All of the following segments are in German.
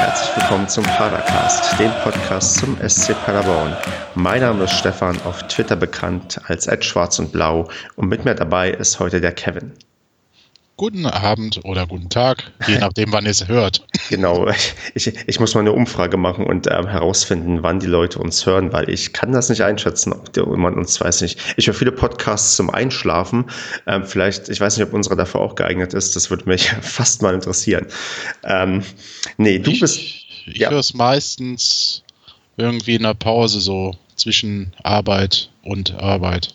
herzlich willkommen zum Padercast, dem Podcast zum SC Paderborn. Mein Name ist Stefan, auf Twitter bekannt als Schwarz und Blau und mit mir dabei ist heute der Kevin. Guten Abend oder guten Tag, je nachdem, wann ihr es hört. Genau, ich, ich muss mal eine Umfrage machen und ähm, herausfinden, wann die Leute uns hören, weil ich kann das nicht einschätzen, ob jemand uns weiß nicht. Ich höre viele Podcasts zum Einschlafen. Ähm, vielleicht, ich weiß nicht, ob unsere dafür auch geeignet ist. Das würde mich fast mal interessieren. Ähm, nee, du ich, bist. Ich ja. höre es meistens irgendwie in der Pause so zwischen Arbeit und Arbeit.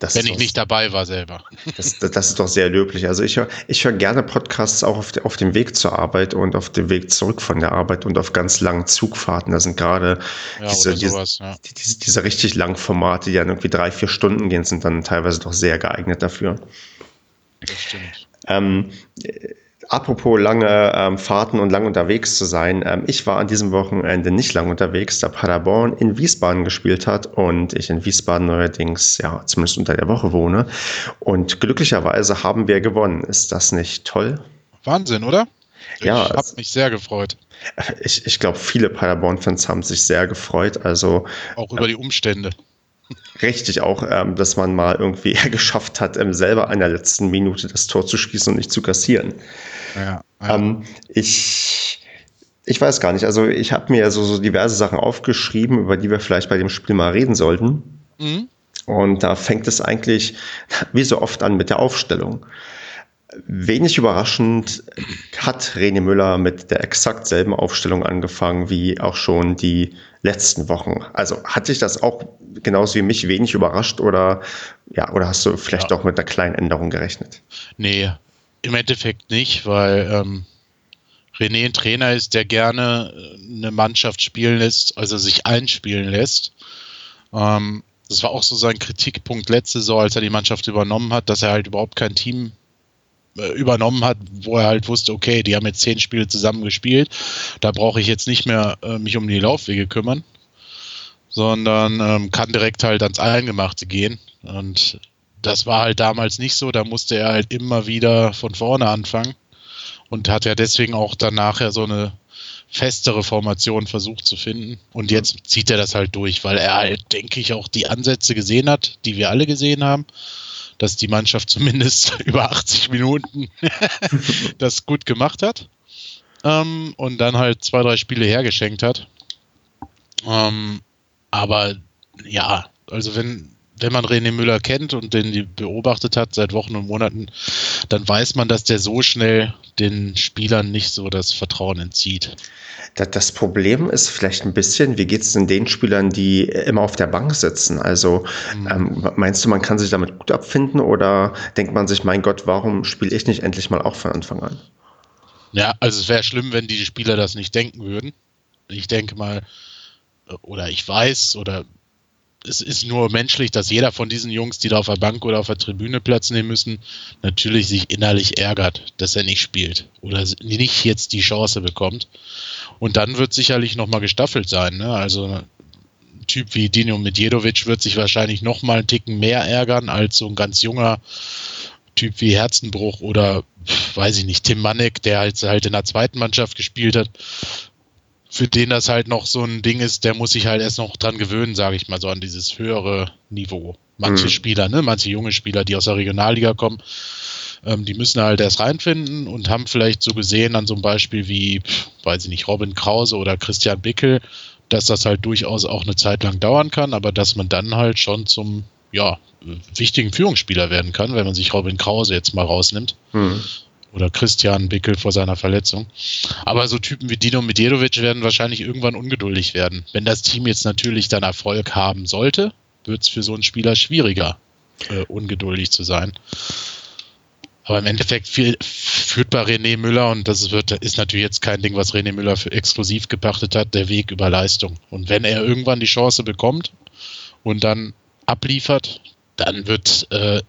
Das Wenn ich nicht dabei war selber. Das, das, das, ist doch sehr löblich. Also ich höre ich hör gerne Podcasts auch auf, auf dem Weg zur Arbeit und auf dem Weg zurück von der Arbeit und auf ganz langen Zugfahrten. Da sind gerade ja, diese, sowas, diese, ja. diese, diese, richtig langen Formate, die dann irgendwie drei, vier Stunden gehen, sind dann teilweise doch sehr geeignet dafür. Das stimmt. Ähm, Apropos lange ähm, Fahrten und lang unterwegs zu sein. Ähm, ich war an diesem Wochenende nicht lang unterwegs, da Paderborn in Wiesbaden gespielt hat und ich in Wiesbaden neuerdings, ja, zumindest unter der Woche wohne. Und glücklicherweise haben wir gewonnen. Ist das nicht toll? Wahnsinn, oder? Ja. Ich habe mich sehr gefreut. Ich, ich glaube, viele Paderborn-Fans haben sich sehr gefreut. Also, Auch über die Umstände richtig auch, ähm, dass man mal irgendwie geschafft hat, ähm, selber in der letzten Minute das Tor zu schießen und nicht zu kassieren. Ja, ja. Ähm, ich, ich weiß gar nicht. Also ich habe mir so, so diverse Sachen aufgeschrieben, über die wir vielleicht bei dem Spiel mal reden sollten. Mhm. Und da fängt es eigentlich wie so oft an mit der Aufstellung. Wenig überraschend hat René Müller mit der exakt selben Aufstellung angefangen wie auch schon die letzten Wochen. Also hat sich das auch genauso wie mich wenig überrascht oder ja, oder hast du vielleicht ja. auch mit einer kleinen Änderung gerechnet? Nee, im Endeffekt nicht, weil ähm, René ein Trainer ist, der gerne äh, eine Mannschaft spielen lässt, also sich einspielen lässt. Ähm, das war auch so sein Kritikpunkt letzte Saison, als er die Mannschaft übernommen hat, dass er halt überhaupt kein Team äh, übernommen hat, wo er halt wusste, okay, die haben jetzt zehn Spiele zusammen gespielt, da brauche ich jetzt nicht mehr äh, mich um die Laufwege kümmern, sondern ähm, kann direkt halt ans Eingemachte gehen. Und das war halt damals nicht so, da musste er halt immer wieder von vorne anfangen und hat ja deswegen auch danach ja so eine festere Formation versucht zu finden. Und jetzt zieht er das halt durch, weil er halt, denke ich, auch die Ansätze gesehen hat, die wir alle gesehen haben dass die Mannschaft zumindest über 80 Minuten das gut gemacht hat ähm, und dann halt zwei, drei Spiele hergeschenkt hat. Ähm, aber ja, also wenn, wenn man René Müller kennt und den beobachtet hat seit Wochen und Monaten, dann weiß man, dass der so schnell den Spielern nicht so das Vertrauen entzieht. Das Problem ist vielleicht ein bisschen, wie geht es denn den Spielern, die immer auf der Bank sitzen? Also mhm. ähm, meinst du, man kann sich damit gut abfinden oder denkt man sich, mein Gott, warum spiele ich nicht endlich mal auch von Anfang an? Ja, also es wäre schlimm, wenn die Spieler das nicht denken würden. Ich denke mal, oder ich weiß, oder es ist nur menschlich, dass jeder von diesen Jungs, die da auf der Bank oder auf der Tribüne Platz nehmen müssen, natürlich sich innerlich ärgert, dass er nicht spielt oder nicht jetzt die Chance bekommt. Und dann wird sicherlich nochmal gestaffelt sein. Ne? Also ein Typ wie Dino Medjedovic wird sich wahrscheinlich nochmal einen Ticken mehr ärgern als so ein ganz junger Typ wie Herzenbruch oder weiß ich nicht, Tim Manek, der halt, halt in der zweiten Mannschaft gespielt hat für den das halt noch so ein Ding ist, der muss sich halt erst noch dran gewöhnen, sage ich mal so, an dieses höhere Niveau. Manche mhm. Spieler, ne, manche junge Spieler, die aus der Regionalliga kommen, ähm, die müssen halt erst reinfinden und haben vielleicht so gesehen an so einem Beispiel wie, weiß ich nicht, Robin Krause oder Christian Bickel, dass das halt durchaus auch eine Zeit lang dauern kann, aber dass man dann halt schon zum, ja, wichtigen Führungsspieler werden kann, wenn man sich Robin Krause jetzt mal rausnimmt. Mhm oder Christian Bickel vor seiner Verletzung. Aber so Typen wie Dino Medjedovic werden wahrscheinlich irgendwann ungeduldig werden. Wenn das Team jetzt natürlich dann Erfolg haben sollte, wird es für so einen Spieler schwieriger, äh, ungeduldig zu sein. Aber im Endeffekt viel, führt bei René Müller, und das wird, ist natürlich jetzt kein Ding, was René Müller für exklusiv gepachtet hat, der Weg über Leistung. Und wenn er irgendwann die Chance bekommt und dann abliefert, dann wird äh,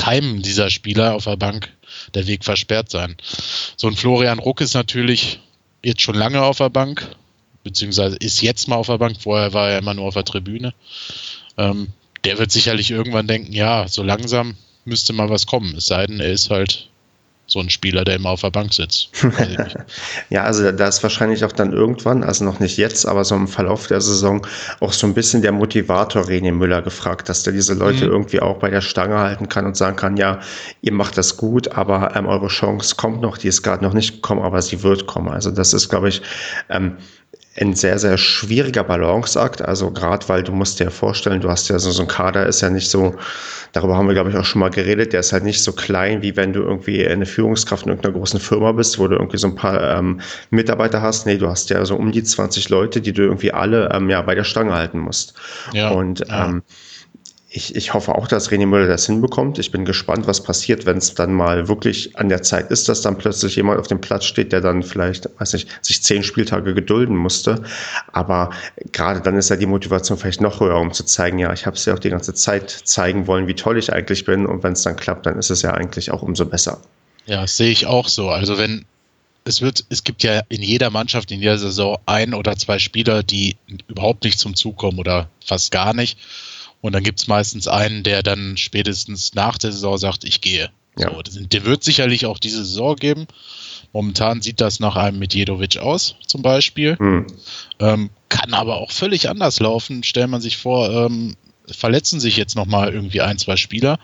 keinem dieser Spieler auf der Bank der Weg versperrt sein. So ein Florian Ruck ist natürlich jetzt schon lange auf der Bank, beziehungsweise ist jetzt mal auf der Bank, vorher war er immer nur auf der Tribüne. Ähm, der wird sicherlich irgendwann denken, ja, so langsam müsste mal was kommen, es sei denn, er ist halt so ein Spieler, der immer auf der Bank sitzt. ja, also da ist wahrscheinlich auch dann irgendwann, also noch nicht jetzt, aber so im Verlauf der Saison auch so ein bisschen der Motivator René Müller gefragt, dass der diese Leute mhm. irgendwie auch bei der Stange halten kann und sagen kann, ja, ihr macht das gut, aber ähm, eure Chance kommt noch, die ist gerade noch nicht gekommen, aber sie wird kommen. Also das ist, glaube ich, ähm, ein sehr, sehr schwieriger Balanceakt. Also gerade weil du musst dir vorstellen, du hast ja so, so ein Kader, ist ja nicht so, darüber haben wir, glaube ich, auch schon mal geredet, der ist halt nicht so klein, wie wenn du irgendwie eine Führungskraft in irgendeiner großen Firma bist, wo du irgendwie so ein paar ähm, Mitarbeiter hast. Nee, du hast ja so um die 20 Leute, die du irgendwie alle ähm, ja, bei der Stange halten musst. Ja, Und ja. Ähm, ich, ich hoffe auch, dass René Müller das hinbekommt. Ich bin gespannt, was passiert, wenn es dann mal wirklich an der Zeit ist, dass dann plötzlich jemand auf dem Platz steht, der dann vielleicht, weiß nicht, sich zehn Spieltage gedulden musste. Aber gerade dann ist ja die Motivation vielleicht noch höher, um zu zeigen, ja, ich habe es ja auch die ganze Zeit zeigen wollen, wie toll ich eigentlich bin. Und wenn es dann klappt, dann ist es ja eigentlich auch umso besser. Ja, sehe ich auch so. Also wenn es wird, es gibt ja in jeder Mannschaft in jeder Saison ein oder zwei Spieler, die überhaupt nicht zum Zug kommen oder fast gar nicht. Und dann gibt es meistens einen, der dann spätestens nach der Saison sagt, ich gehe. Ja. So, der wird sicherlich auch diese Saison geben. Momentan sieht das nach einem Medjedovic aus, zum Beispiel. Mhm. Ähm, kann aber auch völlig anders laufen. Stellt man sich vor, ähm, verletzen sich jetzt nochmal irgendwie ein, zwei Spieler.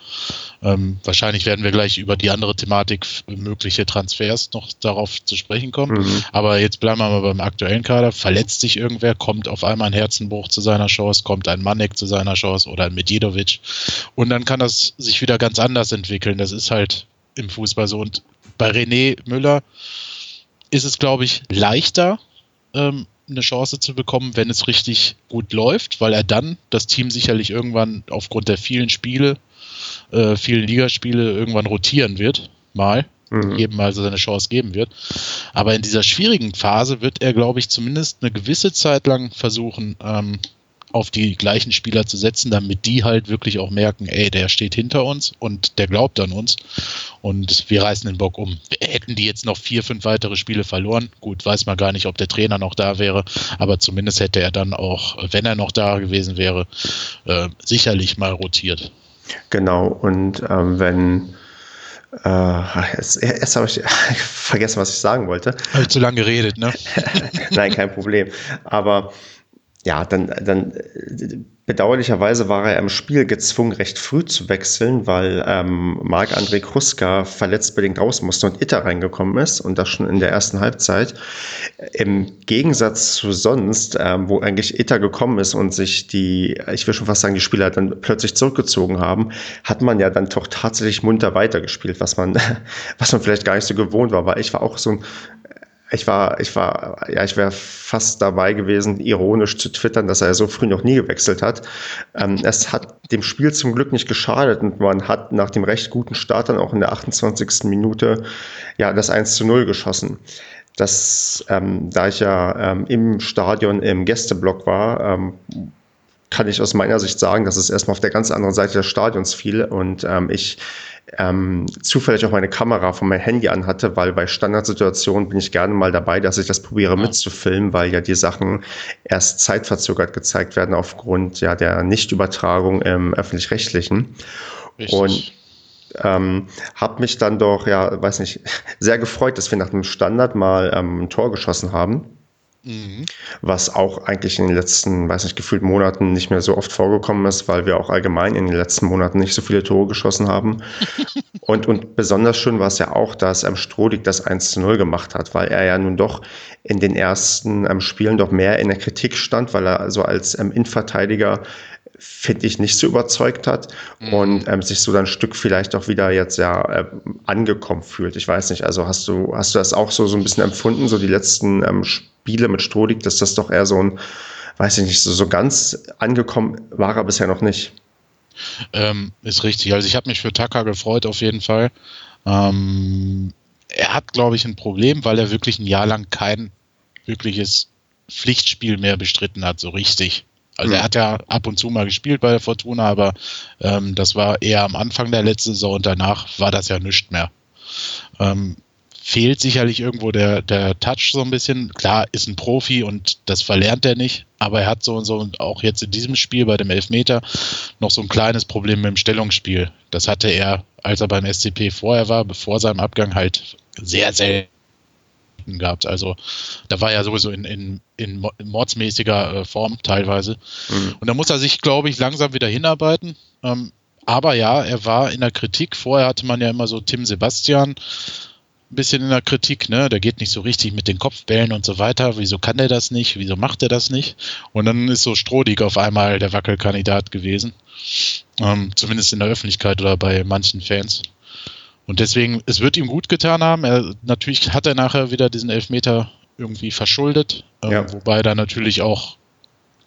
Ähm, wahrscheinlich werden wir gleich über die andere Thematik mögliche Transfers noch darauf zu sprechen kommen. Mhm. Aber jetzt bleiben wir mal beim aktuellen Kader. Verletzt sich irgendwer, kommt auf einmal ein Herzenbruch zu seiner Chance, kommt ein Manek zu seiner Chance oder ein Medjedovic. Und dann kann das sich wieder ganz anders entwickeln. Das ist halt im Fußball so. Und bei René Müller ist es, glaube ich, leichter, ähm, eine Chance zu bekommen, wenn es richtig gut läuft, weil er dann das Team sicherlich irgendwann aufgrund der vielen Spiele, äh, vielen Ligaspiele irgendwann rotieren wird, mal, mhm. jedem mal so seine Chance geben wird. Aber in dieser schwierigen Phase wird er, glaube ich, zumindest eine gewisse Zeit lang versuchen, ähm, auf die gleichen Spieler zu setzen, damit die halt wirklich auch merken, ey, der steht hinter uns und der glaubt an uns und wir reißen den Bock um. Hätten die jetzt noch vier, fünf weitere Spiele verloren, gut, weiß man gar nicht, ob der Trainer noch da wäre, aber zumindest hätte er dann auch, wenn er noch da gewesen wäre, äh, sicherlich mal rotiert. Genau, und ähm, wenn äh, jetzt, erst habe ich vergessen, was ich sagen wollte. Habe ich zu lange geredet, ne? Nein, kein Problem. Aber ja, dann, dann bedauerlicherweise war er im Spiel gezwungen, recht früh zu wechseln, weil ähm, Marc-André Kruska verletzt bedingt raus musste und Itter reingekommen ist und das schon in der ersten Halbzeit. Im Gegensatz zu sonst, ähm, wo eigentlich Itter gekommen ist und sich die, ich will schon fast sagen, die Spieler dann plötzlich zurückgezogen haben, hat man ja dann doch tatsächlich munter weitergespielt, was man, was man vielleicht gar nicht so gewohnt war, weil ich war auch so ein ich war, ich war, ja, ich wäre fast dabei gewesen, ironisch zu twittern, dass er so früh noch nie gewechselt hat. Ähm, es hat dem Spiel zum Glück nicht geschadet und man hat nach dem recht guten Start dann auch in der 28. Minute ja das 1 zu 0 geschossen. Das, ähm, da ich ja ähm, im Stadion im Gästeblock war, ähm, kann ich aus meiner Sicht sagen, dass es erstmal auf der ganz anderen Seite des Stadions fiel und ähm, ich ähm, zufällig auch meine Kamera von meinem Handy anhatte, weil bei Standardsituationen bin ich gerne mal dabei, dass ich das probiere mitzufilmen, weil ja die Sachen erst zeitverzögert gezeigt werden aufgrund ja der Nichtübertragung im öffentlich-rechtlichen. Und ähm, habe mich dann doch, ja, weiß nicht, sehr gefreut, dass wir nach dem Standard mal ähm, ein Tor geschossen haben. Mhm. Was auch eigentlich in den letzten, weiß nicht, gefühlt Monaten nicht mehr so oft vorgekommen ist, weil wir auch allgemein in den letzten Monaten nicht so viele Tore geschossen haben. und, und besonders schön war es ja auch, dass ähm, Strodig das 1 zu 0 gemacht hat, weil er ja nun doch in den ersten ähm, Spielen doch mehr in der Kritik stand, weil er so als ähm, Innenverteidiger finde ich, nicht so überzeugt hat mhm. und ähm, sich so dann ein Stück vielleicht auch wieder jetzt ja äh, angekommen fühlt. Ich weiß nicht, also hast du, hast du das auch so, so ein bisschen empfunden, so die letzten ähm, Spiele mit Strohlig, dass das doch eher so ein, weiß ich nicht, so, so ganz angekommen war er bisher noch nicht. Ähm, ist richtig. Also ich habe mich für Taka gefreut auf jeden Fall. Ähm, er hat, glaube ich, ein Problem, weil er wirklich ein Jahr lang kein wirkliches Pflichtspiel mehr bestritten hat, so richtig. Also er hm. hat ja ab und zu mal gespielt bei der Fortuna, aber ähm, das war eher am Anfang der letzten Saison und danach war das ja nichts mehr. Ähm, fehlt sicherlich irgendwo der, der Touch so ein bisschen. Klar, ist ein Profi und das verlernt er nicht, aber er hat so und so und auch jetzt in diesem Spiel bei dem Elfmeter noch so ein kleines Problem mit dem Stellungsspiel. Das hatte er als er beim SCP vorher war, bevor seinem Abgang halt sehr selten gehabt. Also da war er sowieso in, in, in mordsmäßiger äh, Form teilweise. Mhm. Und da muss er sich, glaube ich, langsam wieder hinarbeiten. Ähm, aber ja, er war in der Kritik. Vorher hatte man ja immer so Tim Sebastian ein bisschen in der Kritik, ne? Der geht nicht so richtig mit den Kopfbällen und so weiter. Wieso kann der das nicht? Wieso macht er das nicht? Und dann ist so Strodig auf einmal der Wackelkandidat gewesen. Ähm, zumindest in der Öffentlichkeit oder bei manchen Fans. Und deswegen, es wird ihm gut getan haben. Er, natürlich hat er nachher wieder diesen Elfmeter irgendwie verschuldet, ähm, ja. wobei da natürlich auch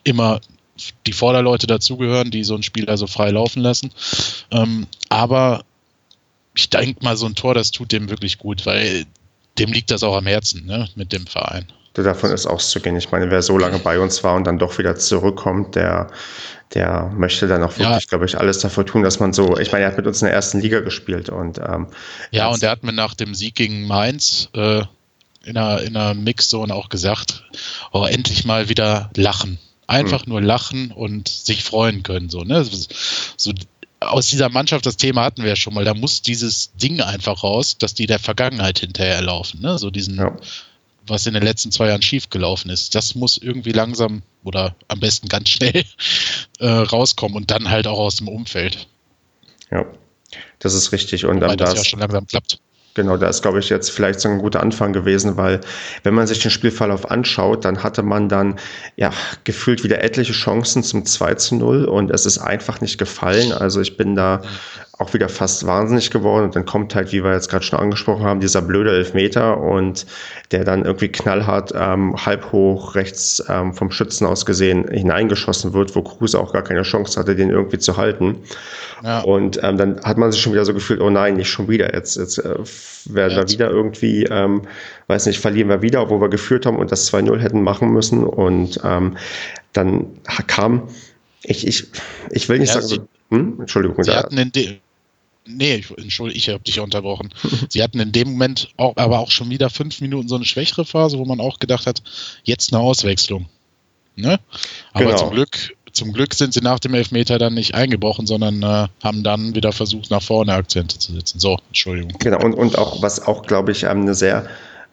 immer die Vorderleute dazugehören, die so ein Spiel also frei laufen lassen. Ähm, aber ich denke mal, so ein Tor, das tut dem wirklich gut, weil dem liegt das auch am Herzen, ne, mit dem Verein. Davon ist auszugehen. Ich meine, wer so lange bei uns war und dann doch wieder zurückkommt, der, der möchte dann auch wirklich, ja. glaube ich, alles dafür tun, dass man so, ich meine, er hat mit uns in der ersten Liga gespielt und ähm, ja, und er hat mir nach dem Sieg gegen Mainz äh, in einer, in einer Mixzone auch gesagt, oh, endlich mal wieder lachen. Einfach hm. nur lachen und sich freuen können. So, ne? so aus dieser Mannschaft, das Thema hatten wir ja schon mal, da muss dieses Ding einfach raus, dass die der Vergangenheit hinterherlaufen. Ne? So diesen, ja was in den letzten zwei Jahren schiefgelaufen ist. Das muss irgendwie langsam oder am besten ganz schnell äh, rauskommen und dann halt auch aus dem Umfeld. Ja, das ist richtig. Und Wobei das ja schon langsam klappt. Genau, da ist, glaube ich, jetzt vielleicht so ein guter Anfang gewesen, weil wenn man sich den Spielverlauf anschaut, dann hatte man dann ja gefühlt wieder etliche Chancen zum 2 zu 0 und es ist einfach nicht gefallen. Also ich bin da auch wieder fast wahnsinnig geworden und dann kommt halt, wie wir jetzt gerade schon angesprochen haben, dieser blöde Elfmeter und der dann irgendwie knallhart ähm, halb hoch rechts ähm, vom Schützen aus gesehen hineingeschossen wird, wo Kruse auch gar keine Chance hatte, den irgendwie zu halten. Ja. Und ähm, dann hat man sich schon wieder so gefühlt, oh nein, nicht schon wieder. Jetzt, jetzt äh, werden wir wieder irgendwie, ähm, weiß nicht, verlieren wir wieder, obwohl wir geführt haben und das 2-0 hätten machen müssen. Und ähm, dann kam, ich, ich, ich will nicht ja, sagen, hm? Entschuldigung. Sie hatten in dem Nee, ich, entschuldige, ich habe dich unterbrochen. Sie hatten in dem Moment auch, aber auch schon wieder fünf Minuten so eine schwächere Phase, wo man auch gedacht hat, jetzt eine Auswechslung. Ne? Aber genau. zum Glück, zum Glück sind sie nach dem Elfmeter dann nicht eingebrochen, sondern äh, haben dann wieder versucht, nach vorne Akzente zu setzen. So, Entschuldigung. Genau, und, und auch, was auch, glaube ich, ähm, eine sehr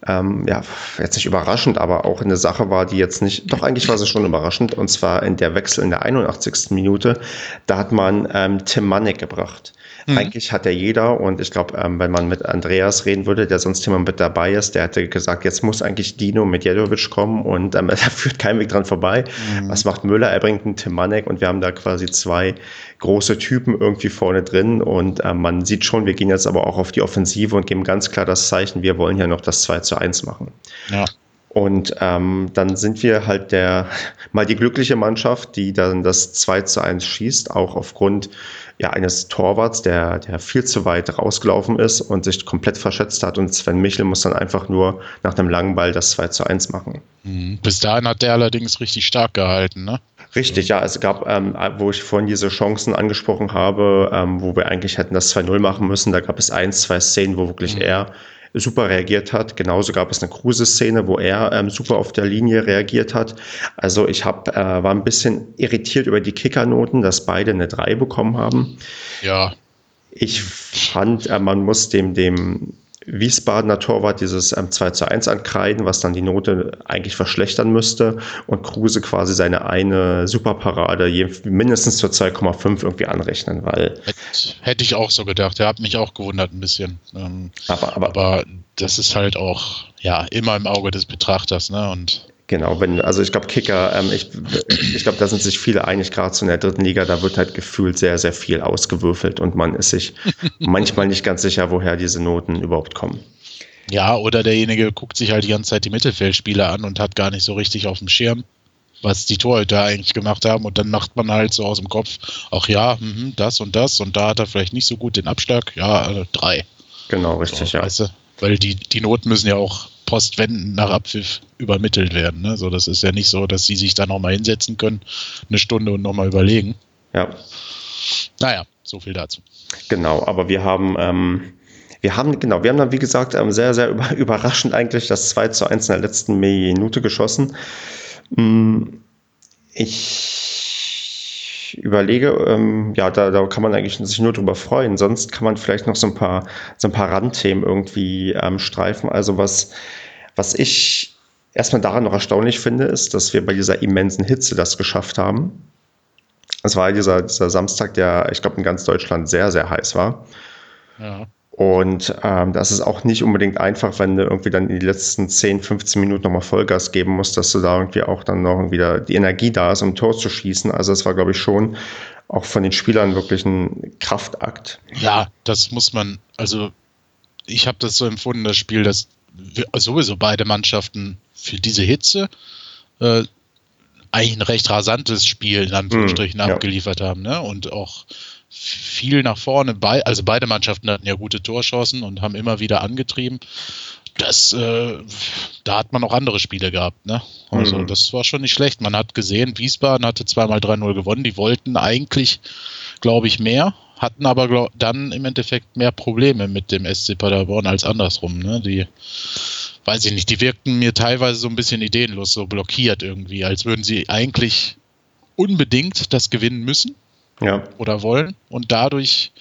ähm, ja, jetzt nicht überraschend, aber auch eine Sache war, die jetzt nicht, doch eigentlich war sie schon überraschend, und zwar in der Wechsel in der 81. Minute, da hat man ähm, Tim Manek gebracht. Mhm. Eigentlich hat ja jeder, und ich glaube, ähm, wenn man mit Andreas reden würde, der sonst immer mit dabei ist, der hätte gesagt, jetzt muss eigentlich Dino mit Jedovic kommen und ähm, da führt kein Weg dran vorbei. Mhm. Was macht Müller? Er bringt einen Tim Manek und wir haben da quasi zwei große Typen irgendwie vorne drin und ähm, man sieht schon, wir gehen jetzt aber auch auf die Offensive und geben ganz klar das Zeichen, wir wollen ja noch das 2 zu 1 machen. Ja. Und ähm, dann sind wir halt der mal die glückliche Mannschaft, die dann das 2 zu 1 schießt, auch aufgrund ja, eines Torwarts, der, der viel zu weit rausgelaufen ist und sich komplett verschätzt hat. Und Sven Michel muss dann einfach nur nach einem langen Ball das 2 zu 1 machen. Mhm. Bis dahin hat der allerdings richtig stark gehalten, ne? Richtig, ja. Es gab, ähm, wo ich vorhin diese Chancen angesprochen habe, ähm, wo wir eigentlich hätten das 2-0 machen müssen, da gab es ein, zwei Szenen, wo wirklich mhm. er super reagiert hat. Genauso gab es eine Kruse-Szene, wo er ähm, super auf der Linie reagiert hat. Also ich hab, äh, war ein bisschen irritiert über die Kickernoten, dass beide eine 3 bekommen haben. Ja. Ich fand, äh, man muss dem, dem Wiesbadener Torwart dieses ähm, 2 zu 1 ankreiden, was dann die Note eigentlich verschlechtern müsste und Kruse quasi seine eine Superparade mindestens zur 2,5 irgendwie anrechnen, weil. Hätte ich auch so gedacht. Er hat mich auch gewundert ein bisschen. Ähm, aber, aber, aber das ist halt auch ja immer im Auge des Betrachters, ne? Und Genau, wenn, also ich glaube, Kicker, ähm, ich, ich glaube, da sind sich viele einig, gerade so in der dritten Liga, da wird halt gefühlt sehr, sehr viel ausgewürfelt und man ist sich manchmal nicht ganz sicher, woher diese Noten überhaupt kommen. Ja, oder derjenige guckt sich halt die ganze Zeit die Mittelfeldspieler an und hat gar nicht so richtig auf dem Schirm, was die Torhüter eigentlich gemacht haben. Und dann macht man halt so aus dem Kopf, ach ja, mh, das und das und da hat er vielleicht nicht so gut den Abschlag. Ja, äh, drei. Genau, richtig, so, ja. Weißt du? Weil die, die Noten müssen ja auch postwendend nach Abpfiff übermittelt werden. Ne? So, das ist ja nicht so, dass sie sich da nochmal hinsetzen können, eine Stunde und nochmal überlegen. Ja. Naja, so viel dazu. Genau, aber wir haben, ähm, wir haben, genau, wir haben dann, wie gesagt, ähm, sehr, sehr über, überraschend eigentlich das 2 zu 1 in der letzten Minute geschossen. Mm, ich überlege, ähm, ja, da, da kann man eigentlich sich nur drüber freuen. Sonst kann man vielleicht noch so ein paar, so ein paar Randthemen irgendwie ähm, streifen. Also was, was ich erstmal daran noch erstaunlich finde, ist, dass wir bei dieser immensen Hitze das geschafft haben. Es war dieser, dieser Samstag, der, ich glaube, in ganz Deutschland sehr, sehr heiß war. Ja. Und ähm, das ist auch nicht unbedingt einfach, wenn du irgendwie dann in die letzten 10, 15 Minuten nochmal Vollgas geben musst, dass du da irgendwie auch dann noch wieder die Energie da ist, um Tor zu schießen. Also es war, glaube ich, schon auch von den Spielern wirklich ein Kraftakt. Ja, das muss man, also ich habe das so empfunden, das Spiel, dass sowieso beide Mannschaften für diese Hitze äh, eigentlich ein recht rasantes Spiel in Anführungsstrichen hm, ja. abgeliefert haben, ne? Und auch viel nach vorne. Be also beide Mannschaften hatten ja gute Torchancen und haben immer wieder angetrieben. Das, äh, da hat man auch andere Spiele gehabt, ne? Also mhm. das war schon nicht schlecht. Man hat gesehen, Wiesbaden hatte zweimal 3-0 gewonnen. Die wollten eigentlich, glaube ich, mehr, hatten aber glaub, dann im Endeffekt mehr Probleme mit dem SC Paderborn als andersrum. Ne? Die, weiß ich nicht, die wirkten mir teilweise so ein bisschen ideenlos, so blockiert irgendwie, als würden sie eigentlich unbedingt das gewinnen müssen ja. oder wollen. Und dadurch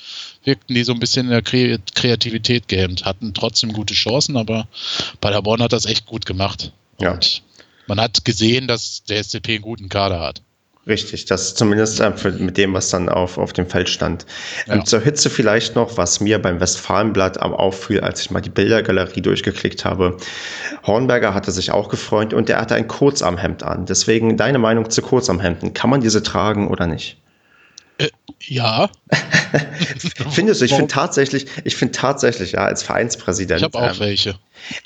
wirkten die so ein bisschen in der Kreativität gehemmt, hatten trotzdem gute Chancen, aber Paderborn hat das echt gut gemacht. Ja. Und man hat gesehen, dass der SCP einen guten Kader hat. Richtig, das zumindest äh, mit dem, was dann auf, auf dem Feld stand. Ja. Zur Hitze vielleicht noch, was mir beim Westfalenblatt am auffiel, als ich mal die Bildergalerie durchgeklickt habe. Hornberger hatte sich auch gefreut und er hatte ein Kurzarmhemd an. Deswegen deine Meinung zu Kurzarmhemden. Kann man diese tragen oder nicht? Ja. Findest du? Ich finde tatsächlich, ich finde tatsächlich, ja, als Vereinspräsident. Ich habe auch ähm, welche.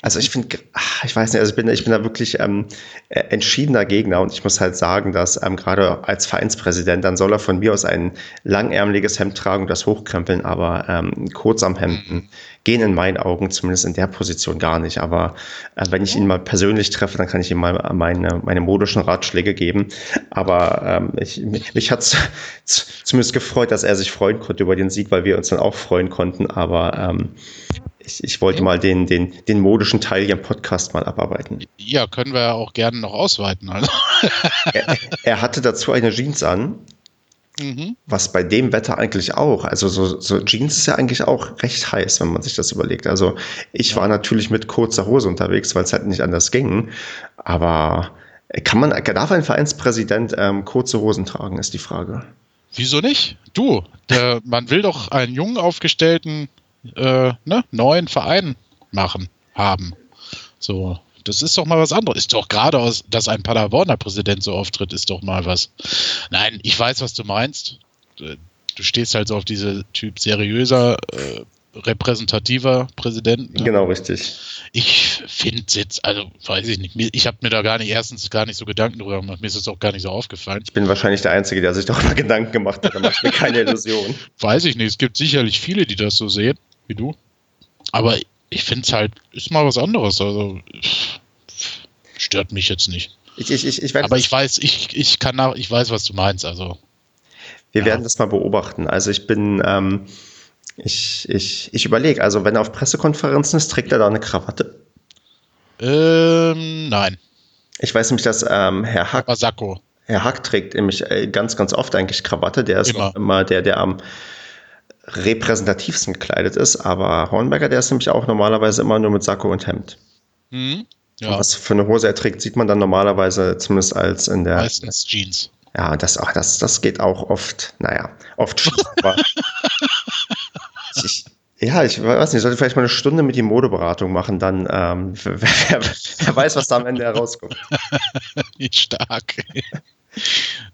Also ich finde, ich weiß nicht, also ich bin, ich bin da wirklich ähm, äh, entschiedener Gegner und ich muss halt sagen, dass ähm, gerade als Vereinspräsident, dann soll er von mir aus ein langärmeliges Hemd tragen und das hochkrempeln, aber ähm, kurz am Hemden mhm. gehen in meinen Augen zumindest in der Position gar nicht. Aber äh, wenn ich ihn mal persönlich treffe, dann kann ich ihm mal meine, meine modischen Ratschläge geben. Aber ähm, ich, mich hat es zumindest gefreut, dass er sich freuen konnte über den Sieg, weil wir uns dann auch freuen konnten. Aber ähm, ich, ich wollte mal den, den, den modischen Teil hier im Podcast mal abarbeiten. Ja, können wir ja auch gerne noch ausweiten. Also. er, er hatte dazu eine Jeans an, Mhm. Was bei dem Wetter eigentlich auch. Also so, so, Jeans ist ja eigentlich auch recht heiß, wenn man sich das überlegt. Also ich ja. war natürlich mit kurzer Hose unterwegs, weil es halt nicht anders ging. Aber kann man, darf ein Vereinspräsident ähm, kurze Hosen tragen, ist die Frage. Wieso nicht? Du, der, man will doch einen jungen aufgestellten äh, ne, neuen Verein machen, haben. So, das ist doch mal was anderes. Ist doch gerade aus, dass ein Paderborner Präsident so auftritt, ist doch mal was. Nein, ich weiß, was du meinst. Du stehst halt so auf diese Typ seriöser, äh, repräsentativer Präsident. Ne? Genau, richtig. Ich finde es jetzt, also weiß ich nicht, ich habe mir da gar nicht, erstens gar nicht so Gedanken drüber gemacht, mir ist es auch gar nicht so aufgefallen. Ich bin wahrscheinlich der Einzige, der sich darüber Gedanken gemacht hat, da mache ich mir keine Illusion. weiß ich nicht, es gibt sicherlich viele, die das so sehen wie du. Aber ich finde es halt, ist mal was anderes. Also stört mich jetzt nicht. Ich, ich, ich, ich Aber ich weiß, ich, ich kann nach, ich weiß, was du meinst. Also wir ja. werden das mal beobachten. Also ich bin, ähm, ich, ich, ich überlege, also wenn er auf Pressekonferenzen ist, trägt er da eine Krawatte? Ähm, nein. Ich weiß nämlich, dass ähm, Herr Hack. Herr Hack trägt nämlich äh, ganz, ganz oft eigentlich Krawatte. Der ist immer, immer der, der am repräsentativsten gekleidet ist, aber Hornberger, der ist nämlich auch normalerweise immer nur mit Sakko und Hemd. Mhm. Ja. Was für eine Hose er trägt, sieht man dann normalerweise zumindest als in der. Meistens Jeans. Ja, das, ach, das, das geht auch oft, naja, oft schief. ich, ja, ich weiß nicht, ich sollte vielleicht mal eine Stunde mit die Modeberatung machen, dann ähm, wer, wer, wer, weiß, was da am Ende herauskommt. Stark.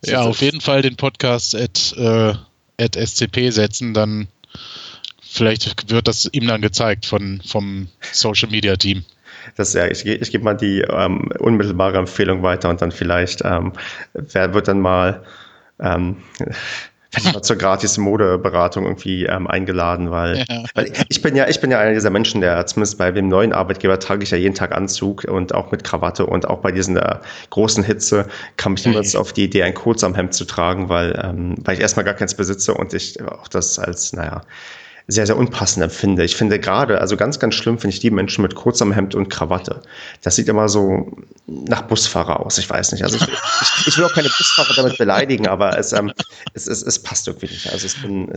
ja, auf jeden Fall den Podcast at, äh, at SCP setzen, dann vielleicht wird das ihm dann gezeigt von, vom Social Media Team. Das, ja, ich, ich gebe mal die ähm, unmittelbare Empfehlung weiter und dann vielleicht, ähm, wer wird dann mal ähm, mal zur gratis Modeberatung irgendwie ähm, eingeladen, weil, ja. weil, ich bin ja, ich bin ja einer dieser Menschen, der zumindest bei dem neuen Arbeitgeber trage ich ja jeden Tag Anzug und auch mit Krawatte und auch bei diesen äh, großen Hitze kam ich niemals auf die Idee, ein Kurzarmhemd zu tragen, weil, ähm, weil ich erstmal gar keins besitze und ich auch das als, naja, sehr, sehr unpassend empfinde. Ich finde gerade, also ganz, ganz schlimm finde ich die Menschen mit kurzem Hemd und Krawatte. Das sieht immer so nach Busfahrer aus. Ich weiß nicht. Also ich, ich, ich will auch keine Busfahrer damit beleidigen, aber es, ähm, es, es, es, passt irgendwie nicht. Also bin,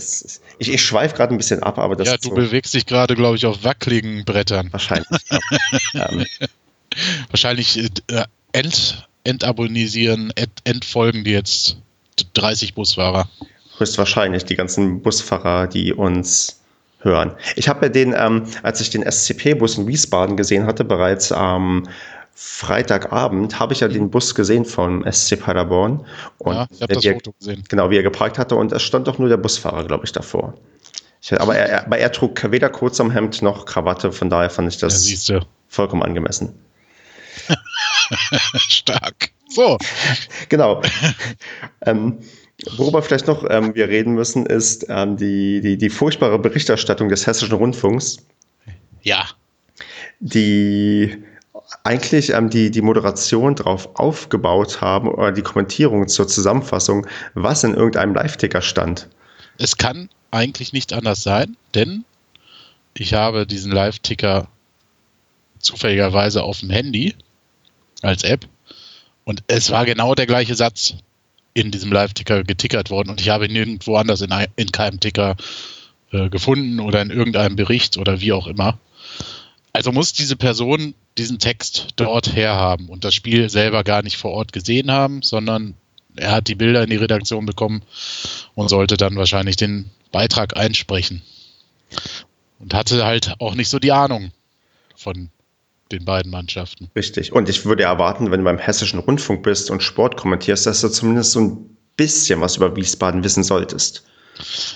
ich, ich schweife gerade ein bisschen ab, aber das Ja, du so bewegst dich gerade, glaube ich, auf wackeligen Brettern. Wahrscheinlich. Ja. ähm. Wahrscheinlich äh, ent, entabonnisieren, ent, entfolgen die jetzt 30 Busfahrer. Höchstwahrscheinlich, die ganzen Busfahrer, die uns hören. Ich habe den, ähm, als ich den SCP-Bus in Wiesbaden gesehen hatte, bereits am Freitagabend, habe ich ja den Bus gesehen vom SC Paderborn. Und ja, ich habe das Foto gesehen. Genau, wie er geparkt hatte. Und es stand doch nur der Busfahrer, glaube ich, davor. Ich, aber, er, aber er trug weder kurz am Hemd noch Krawatte, von daher fand ich das ja, vollkommen angemessen. Stark. So. Genau. ähm, Worüber vielleicht noch ähm, wir reden müssen, ist ähm, die, die, die furchtbare Berichterstattung des Hessischen Rundfunks. Ja. Die eigentlich ähm, die, die Moderation darauf aufgebaut haben oder die Kommentierung zur Zusammenfassung, was in irgendeinem Live-Ticker stand. Es kann eigentlich nicht anders sein, denn ich habe diesen Live-Ticker zufälligerweise auf dem Handy als App und es war genau der gleiche Satz in diesem Live-Ticker getickert worden und ich habe ihn nirgendwo anders in, in keinem Ticker äh, gefunden oder in irgendeinem Bericht oder wie auch immer. Also muss diese Person diesen Text dort herhaben und das Spiel selber gar nicht vor Ort gesehen haben, sondern er hat die Bilder in die Redaktion bekommen und sollte dann wahrscheinlich den Beitrag einsprechen. Und hatte halt auch nicht so die Ahnung von den beiden Mannschaften. Richtig. Und ich würde erwarten, wenn du beim Hessischen Rundfunk bist und Sport kommentierst, dass du zumindest so ein bisschen was über Wiesbaden wissen solltest.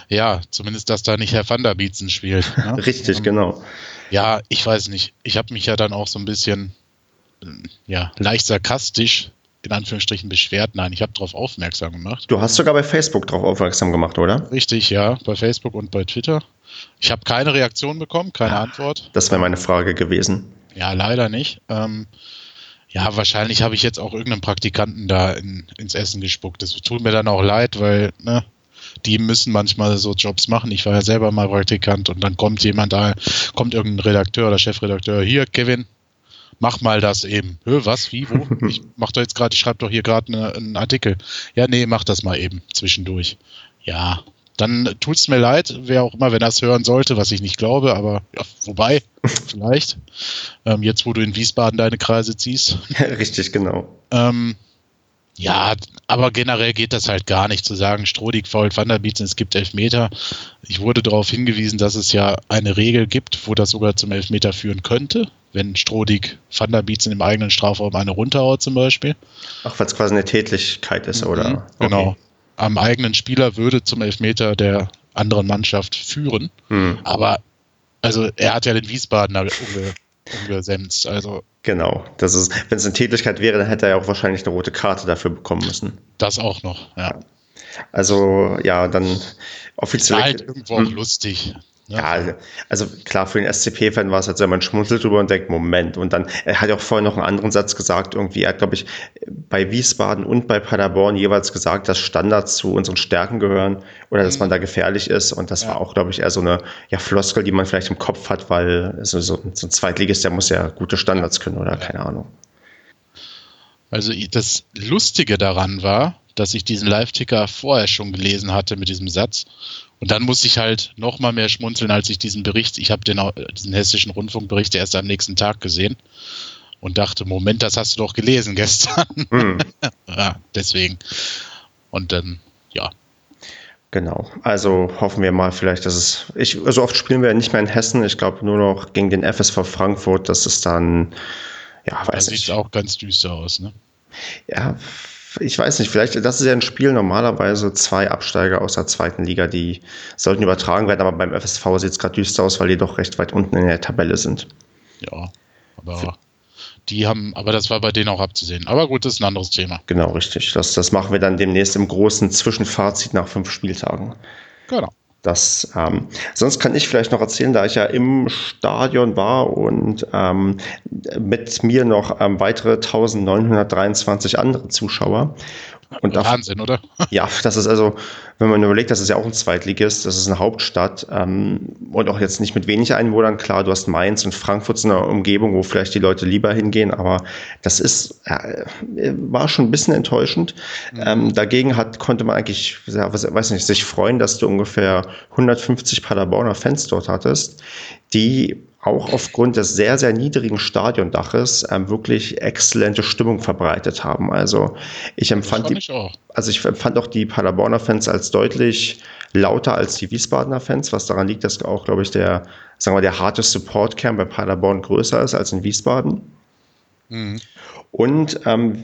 Ja, zumindest, dass da nicht Herr van der Bietzen spielt. Ne? Richtig, um, genau. Ja, ich weiß nicht. Ich habe mich ja dann auch so ein bisschen, ja, leicht sarkastisch in Anführungsstrichen beschwert. Nein, ich habe darauf aufmerksam gemacht. Du hast sogar bei Facebook darauf aufmerksam gemacht, oder? Richtig, ja, bei Facebook und bei Twitter. Ich habe keine Reaktion bekommen, keine ah, Antwort. Das wäre meine Frage gewesen. Ja, leider nicht. Ähm, ja, wahrscheinlich habe ich jetzt auch irgendeinen Praktikanten da in, ins Essen gespuckt. Das tut mir dann auch leid, weil ne, die müssen manchmal so Jobs machen. Ich war ja selber mal Praktikant und dann kommt jemand da, kommt irgendein Redakteur oder Chefredakteur, hier, Kevin, mach mal das eben. Hö, was, wie, wo? Ich mach doch jetzt gerade, ich schreibe doch hier gerade ne, einen Artikel. Ja, nee, mach das mal eben zwischendurch. Ja, dann tut es mir leid, wer auch immer, wenn er es hören sollte, was ich nicht glaube, aber ja, wobei, vielleicht. Ähm, jetzt, wo du in Wiesbaden deine Kreise ziehst. Richtig, genau. Ähm, ja, aber generell geht das halt gar nicht zu sagen, Strodig fault Van der Bietzen, es gibt Elfmeter. Ich wurde darauf hingewiesen, dass es ja eine Regel gibt, wo das sogar zum Elfmeter führen könnte, wenn Strodig Van der Bietzen im eigenen Strafraum eine runterhaut zum Beispiel. Ach, weil es quasi eine Tätlichkeit ist, mhm, oder? Genau am eigenen Spieler würde zum Elfmeter der anderen Mannschaft führen. Hm. Aber also er hat ja den Wiesbadener umge umgesenzt. Also genau, das ist, wenn es eine Tätigkeit wäre, dann hätte er ja auch wahrscheinlich eine rote Karte dafür bekommen müssen. Das auch noch, ja. Also ja, dann offiziell. Ist halt irgendwo hm. auch lustig. Ja, also klar, für den SCP-Fan war es halt so, man schmunzelt drüber und denkt, Moment. Und dann, er hat auch vorhin noch einen anderen Satz gesagt, irgendwie, er hat, glaube ich, bei Wiesbaden und bei Paderborn jeweils gesagt, dass Standards zu unseren Stärken gehören oder dass mhm. man da gefährlich ist. Und das ja. war auch, glaube ich, eher so eine ja, Floskel, die man vielleicht im Kopf hat, weil so, so, so ein Zweitligist, der muss ja gute Standards können oder ja. keine Ahnung. Also das Lustige daran war, dass ich diesen Live-Ticker vorher schon gelesen hatte mit diesem Satz und dann musste ich halt noch mal mehr schmunzeln, als ich diesen Bericht, ich habe diesen hessischen Rundfunkbericht erst am nächsten Tag gesehen und dachte, Moment, das hast du doch gelesen gestern. Mhm. ja, deswegen. Und dann, ja. Genau. Also hoffen wir mal vielleicht, dass es. Ich, so also oft spielen wir ja nicht mehr in Hessen. Ich glaube nur noch gegen den FSV Frankfurt, dass es dann, ja, weiß nicht. Sieht auch ganz düster aus, ne? Ja, ich weiß nicht, vielleicht, das ist ja ein Spiel normalerweise zwei Absteiger aus der zweiten Liga, die sollten übertragen werden, aber beim FSV sieht es gerade düster aus, weil die doch recht weit unten in der Tabelle sind. Ja, aber die haben, aber das war bei denen auch abzusehen. Aber gut, das ist ein anderes Thema. Genau, richtig. Das, das machen wir dann demnächst im großen Zwischenfazit nach fünf Spieltagen. Genau. Das, ähm, sonst kann ich vielleicht noch erzählen, da ich ja im Stadion war und ähm, mit mir noch ähm, weitere 1923 andere Zuschauer. Und Wahnsinn, oder? Ja, das ist also, wenn man überlegt, das ist ja auch ein Zweitligist, das ist eine Hauptstadt ähm, und auch jetzt nicht mit wenig Einwohnern. Klar, du hast Mainz und Frankfurt in einer Umgebung, wo vielleicht die Leute lieber hingehen, aber das ist, äh, war schon ein bisschen enttäuschend. Mhm. Ähm, dagegen hat, konnte man eigentlich, ja, weiß nicht, sich freuen, dass du ungefähr 150 Paderborner Fans dort hattest, die auch aufgrund des sehr, sehr niedrigen Stadiondaches ähm, wirklich exzellente Stimmung verbreitet haben. Also ich empfand die, ich also ich empfand auch die Paderborner Fans als deutlich lauter als die Wiesbadener Fans, was daran liegt, dass auch, glaube ich, der, sagen wir, der harte Supportkern bei Paderborn größer ist als in Wiesbaden. Mhm. Und ähm,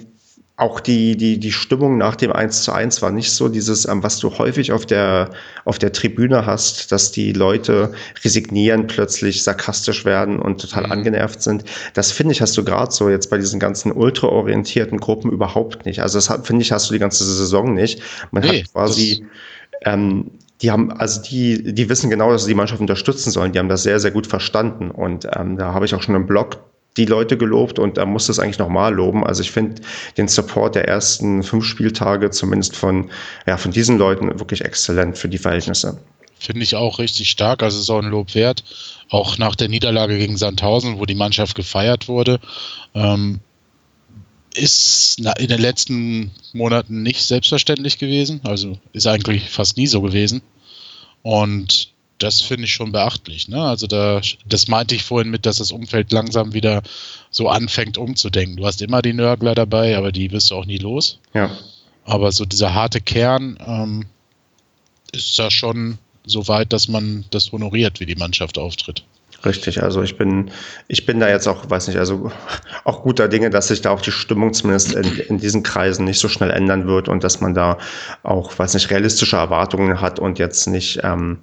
auch die, die, die Stimmung nach dem 1 zu 1 war nicht so dieses, ähm, was du häufig auf der, auf der Tribüne hast, dass die Leute resignieren, plötzlich sarkastisch werden und total mhm. angenervt sind. Das finde ich, hast du gerade so jetzt bei diesen ganzen ultraorientierten Gruppen überhaupt nicht. Also das finde ich, hast du die ganze Saison nicht. Man nee, hat quasi, ähm, die haben, also die, die wissen genau, dass sie die Mannschaft unterstützen sollen. Die haben das sehr, sehr gut verstanden. Und ähm, da habe ich auch schon im Blog die Leute gelobt und da muss das eigentlich nochmal loben. Also ich finde den Support der ersten fünf Spieltage zumindest von, ja, von diesen Leuten wirklich exzellent für die Verhältnisse. Finde ich auch richtig stark. Also es ist auch ein Lob wert. Auch nach der Niederlage gegen Sandhausen, wo die Mannschaft gefeiert wurde, ähm, ist in den letzten Monaten nicht selbstverständlich gewesen. Also ist eigentlich fast nie so gewesen. Und das finde ich schon beachtlich. Ne? Also da, das meinte ich vorhin mit, dass das Umfeld langsam wieder so anfängt umzudenken. Du hast immer die Nörgler dabei, aber die wirst du auch nie los. Ja. Aber so dieser harte Kern ähm, ist da schon so weit, dass man das honoriert, wie die Mannschaft auftritt. Richtig, also ich bin, ich bin da jetzt auch, weiß nicht, also auch guter Dinge, dass sich da auch die Stimmung zumindest in, in diesen Kreisen nicht so schnell ändern wird und dass man da auch, weiß nicht, realistische Erwartungen hat und jetzt nicht ähm,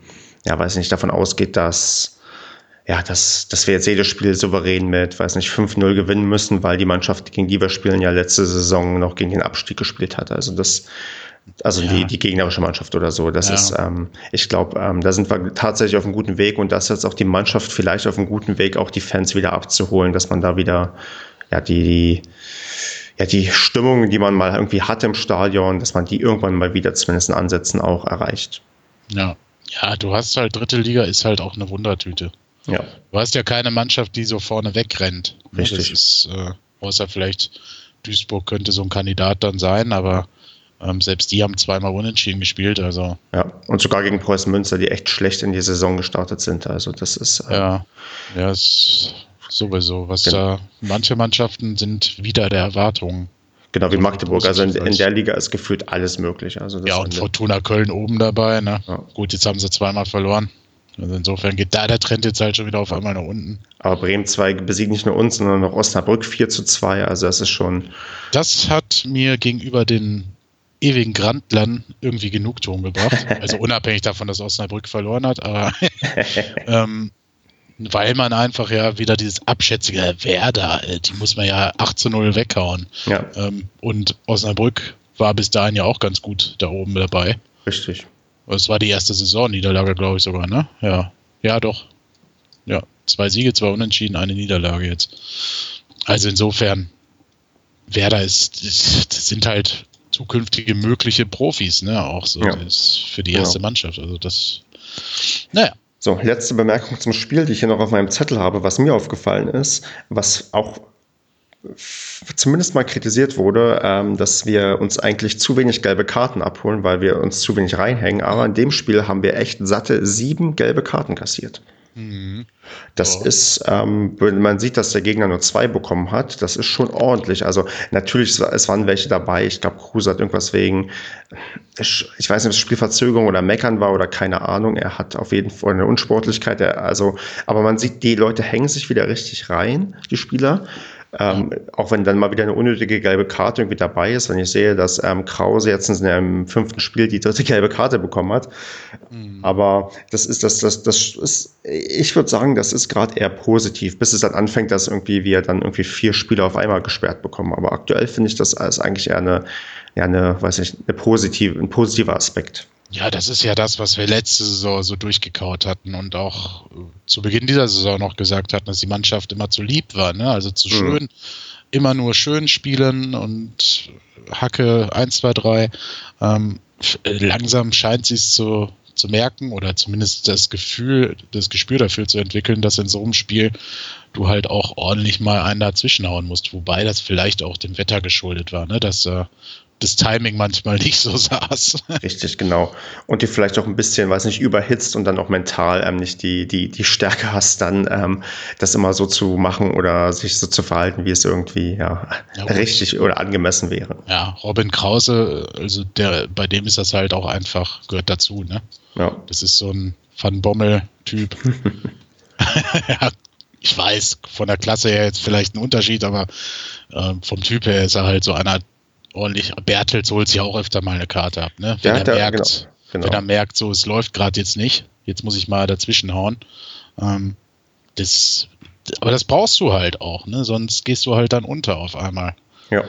ja, weiß nicht, davon ausgeht, dass, ja, dass, dass wir jetzt jedes Spiel souverän mit, weiß nicht, 5-0 gewinnen müssen, weil die Mannschaft, gegen die wir spielen, ja letzte Saison noch gegen den Abstieg gespielt hat. Also das, also ja. die, die gegnerische Mannschaft oder so. Das ja. ist, ähm, ich glaube, ähm, da sind wir tatsächlich auf einem guten Weg und das jetzt auch die Mannschaft vielleicht auf einem guten Weg, auch die Fans wieder abzuholen, dass man da wieder, ja, die, die ja, die Stimmung, die man mal irgendwie hatte im Stadion, dass man die irgendwann mal wieder zumindest in Ansätzen auch erreicht. Ja, ja, du hast halt, dritte Liga ist halt auch eine Wundertüte. Ja. Du hast ja keine Mannschaft, die so vorne wegrennt. Richtig. Das ist, äh, außer vielleicht Duisburg könnte so ein Kandidat dann sein, aber ähm, selbst die haben zweimal unentschieden gespielt. Also. Ja, und sogar gegen Preußen Münster, die echt schlecht in die Saison gestartet sind. Also das ist. Äh, ja, ja, ist sowieso. Was genau. da, manche Mannschaften sind wieder der Erwartungen. Genau, wie Magdeburg. Also in, in, der Liga ist gefühlt alles möglich. Also ja, und Fortuna Köln oben dabei. Ne? Ja. Gut, jetzt haben sie zweimal verloren. Also insofern geht da der Trend jetzt halt schon wieder auf einmal nach unten. Aber Bremen 2 besiegt nicht nur uns, sondern noch Osnabrück 4 zu 2. Also das ist schon. Das hat mir gegenüber den ewigen Grandlern irgendwie Genugtuung gebracht. Also unabhängig davon, dass Osnabrück verloren hat, aber ähm, weil man einfach ja wieder dieses abschätzige Werder, äh, die muss man ja 8 zu 0 weghauen. Ja. Ähm, und Osnabrück war bis dahin ja auch ganz gut da oben dabei. Richtig. Es war die erste Saisonniederlage, glaube ich sogar, ne? Ja. Ja, doch. Ja, zwei Siege, zwei Unentschieden, eine Niederlage jetzt. Also insofern, Werder ist, ist das sind halt zukünftige mögliche Profis, ne? Auch so ja. für die erste genau. Mannschaft. Also das, naja. So, letzte Bemerkung zum Spiel, die ich hier noch auf meinem Zettel habe, was mir aufgefallen ist, was auch zumindest mal kritisiert wurde, ähm, dass wir uns eigentlich zu wenig gelbe Karten abholen, weil wir uns zu wenig reinhängen. Aber in dem Spiel haben wir echt satte sieben gelbe Karten kassiert. Mhm. Das oh. ist, ähm, wenn man sieht, dass der Gegner nur zwei bekommen hat, das ist schon ordentlich. Also natürlich, es waren welche dabei. Ich glaube, Kruse hat irgendwas wegen, ich weiß nicht, ob es Spielverzögerung oder Meckern war oder keine Ahnung. Er hat auf jeden Fall eine Unsportlichkeit. Also, aber man sieht, die Leute hängen sich wieder richtig rein, die Spieler. Ähm, auch wenn dann mal wieder eine unnötige gelbe Karte irgendwie dabei ist, wenn ich sehe, dass ähm, Krause jetzt in seinem fünften Spiel die dritte gelbe Karte bekommen hat. Mhm. Aber das ist, das, das, das ist, ich würde sagen, das ist gerade eher positiv, bis es dann anfängt, dass irgendwie wir dann irgendwie vier Spiele auf einmal gesperrt bekommen. Aber aktuell finde ich das als eigentlich eher eine, ja, eine, weiß ich, eine positive, ein positiver Aspekt. Ja, das ist ja das, was wir letzte Saison so durchgekaut hatten und auch äh, zu Beginn dieser Saison noch gesagt hatten, dass die Mannschaft immer zu lieb war, ne? also zu mhm. schön. immer nur schön spielen und Hacke 1, 2, 3. Ähm, langsam scheint sie es zu, zu merken oder zumindest das Gefühl, das Gespür dafür zu entwickeln, dass in so einem Spiel du halt auch ordentlich mal einen dazwischenhauen musst. Wobei das vielleicht auch dem Wetter geschuldet war, ne? dass äh, das Timing manchmal nicht so saß. Richtig, genau. Und die vielleicht auch ein bisschen, weiß nicht, überhitzt und dann auch mental ähm, nicht die, die, die Stärke hast, dann ähm, das immer so zu machen oder sich so zu verhalten, wie es irgendwie ja, ja richtig oder angemessen wäre. Ja, Robin Krause, also der, bei dem ist das halt auch einfach, gehört dazu, ne? Ja. Das ist so ein Van Bommel-Typ. ja, ich weiß, von der Klasse her jetzt vielleicht ein Unterschied, aber äh, vom Typ her ist er halt so einer, ordentlich. Bertels holt sich auch öfter mal eine Karte ab, ne? Wenn, er, der, merkt, genau, genau. wenn er merkt, so es läuft gerade jetzt nicht, jetzt muss ich mal dazwischen hauen. Ähm, das, aber das brauchst du halt auch, ne? Sonst gehst du halt dann unter auf einmal. Ja.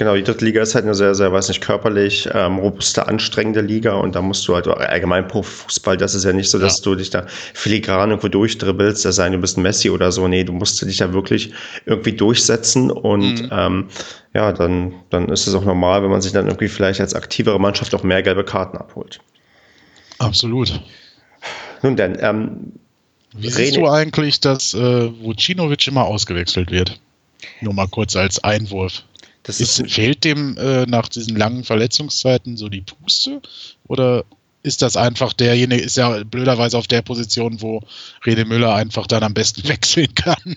Genau, die dritte Liga ist halt eine sehr, sehr, weiß nicht, körperlich ähm, robuste, anstrengende Liga und da musst du halt allgemein pro Fußball, das ist ja nicht so, dass ja. du dich da filigran irgendwo durchdribbelst, da sein, du bist ein Messi oder so. Nee, du musst dich da wirklich irgendwie durchsetzen und mhm. ähm, ja, dann, dann ist es auch normal, wenn man sich dann irgendwie vielleicht als aktivere Mannschaft auch mehr gelbe Karten abholt. Absolut. Nun denn, ähm, wie siehst du eigentlich, dass äh, Vucinovic immer ausgewechselt wird? Nur mal kurz als Einwurf. Das ist, ist, fehlt dem äh, nach diesen langen Verletzungszeiten so die Puste? Oder ist das einfach derjenige, ist ja blöderweise auf der Position, wo Rede Müller einfach dann am besten wechseln kann?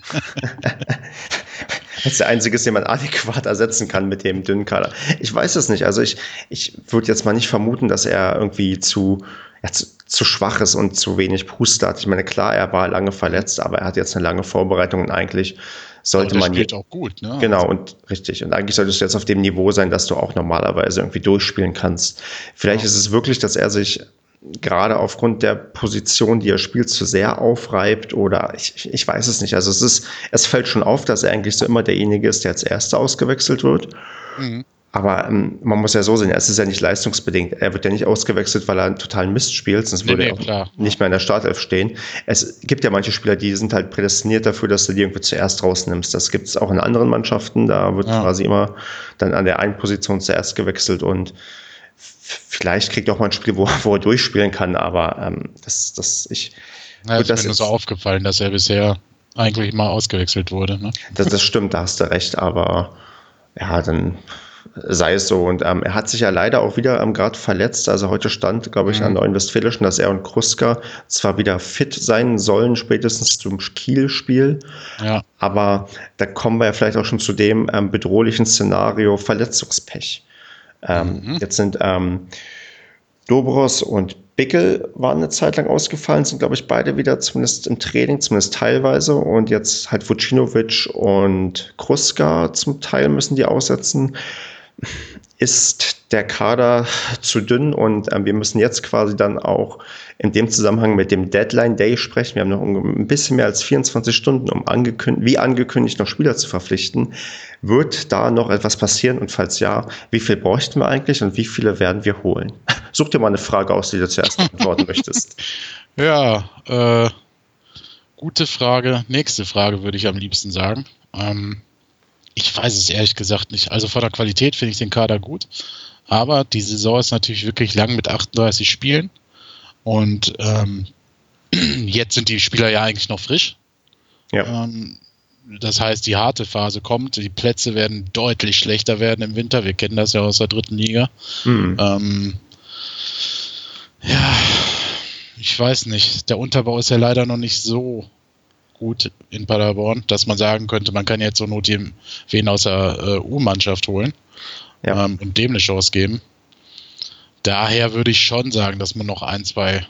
das ist der einzige, den man adäquat ersetzen kann mit dem dünnen Kader. Ich weiß es nicht. Also ich, ich würde jetzt mal nicht vermuten, dass er irgendwie zu, ja, zu, zu schwach ist und zu wenig Puste hat. Ich meine, klar, er war lange verletzt, aber er hat jetzt eine lange Vorbereitung und eigentlich sollte man spielt auch gut, ne? Genau also und richtig und eigentlich solltest du jetzt auf dem Niveau sein, dass du auch normalerweise irgendwie durchspielen kannst. Vielleicht ja. ist es wirklich, dass er sich gerade aufgrund der Position, die er spielt, zu sehr aufreibt oder ich, ich weiß es nicht. Also es ist, es fällt schon auf, dass er eigentlich so immer derjenige ist, der als Erster ausgewechselt wird. Mhm. Aber ähm, man muss ja so sehen, es ist ja nicht leistungsbedingt. Er wird ja nicht ausgewechselt, weil er einen totalen Mist spielt, sonst nee, würde nee, er klar. nicht mehr in der Startelf stehen. Es gibt ja manche Spieler, die sind halt prädestiniert dafür, dass du die irgendwie zuerst rausnimmst. Das gibt es auch in anderen Mannschaften. Da wird ja. quasi immer dann an der einen Position zuerst gewechselt und vielleicht kriegt er auch mal ein Spiel, wo, wo er durchspielen kann, aber ähm, das, das, ich. Ja, ist mir so aufgefallen, dass er bisher eigentlich mal ausgewechselt wurde. Ne? Das, das stimmt, da hast du recht, aber ja, dann sei es so. Und ähm, er hat sich ja leider auch wieder ähm, gerade verletzt. Also heute stand, glaube ich, mhm. an Neuen Westfälischen, dass er und Kruska zwar wieder fit sein sollen, spätestens zum Kiel-Spiel. Ja. Aber da kommen wir ja vielleicht auch schon zu dem ähm, bedrohlichen Szenario Verletzungspech. Ähm, mhm. Jetzt sind ähm, Dobros und Bickel waren eine Zeit lang ausgefallen, sind, glaube ich, beide wieder zumindest im Training, zumindest teilweise. Und jetzt halt Vucinovic und Kruska zum Teil müssen die aussetzen ist der Kader zu dünn und äh, wir müssen jetzt quasi dann auch in dem Zusammenhang mit dem Deadline Day sprechen. Wir haben noch ein bisschen mehr als 24 Stunden, um angekündigt, wie angekündigt noch Spieler zu verpflichten. Wird da noch etwas passieren und falls ja, wie viel bräuchten wir eigentlich und wie viele werden wir holen? Such dir mal eine Frage aus, die du zuerst beantworten möchtest. Ja, äh, gute Frage. Nächste Frage würde ich am liebsten sagen. Ähm, ich weiß es ehrlich gesagt nicht. Also von der Qualität finde ich den Kader gut. Aber die Saison ist natürlich wirklich lang mit 38 Spielen. Und ähm, jetzt sind die Spieler ja eigentlich noch frisch. Ja. Ähm, das heißt, die harte Phase kommt, die Plätze werden deutlich schlechter werden im Winter. Wir kennen das ja aus der dritten Liga. Mhm. Ähm, ja, ich weiß nicht. Der Unterbau ist ja leider noch nicht so gut in Paderborn, dass man sagen könnte, man kann jetzt so Not wen aus der äh, U-Mannschaft holen ja. ähm, und dem eine Chance geben. Daher würde ich schon sagen, dass man noch ein, zwei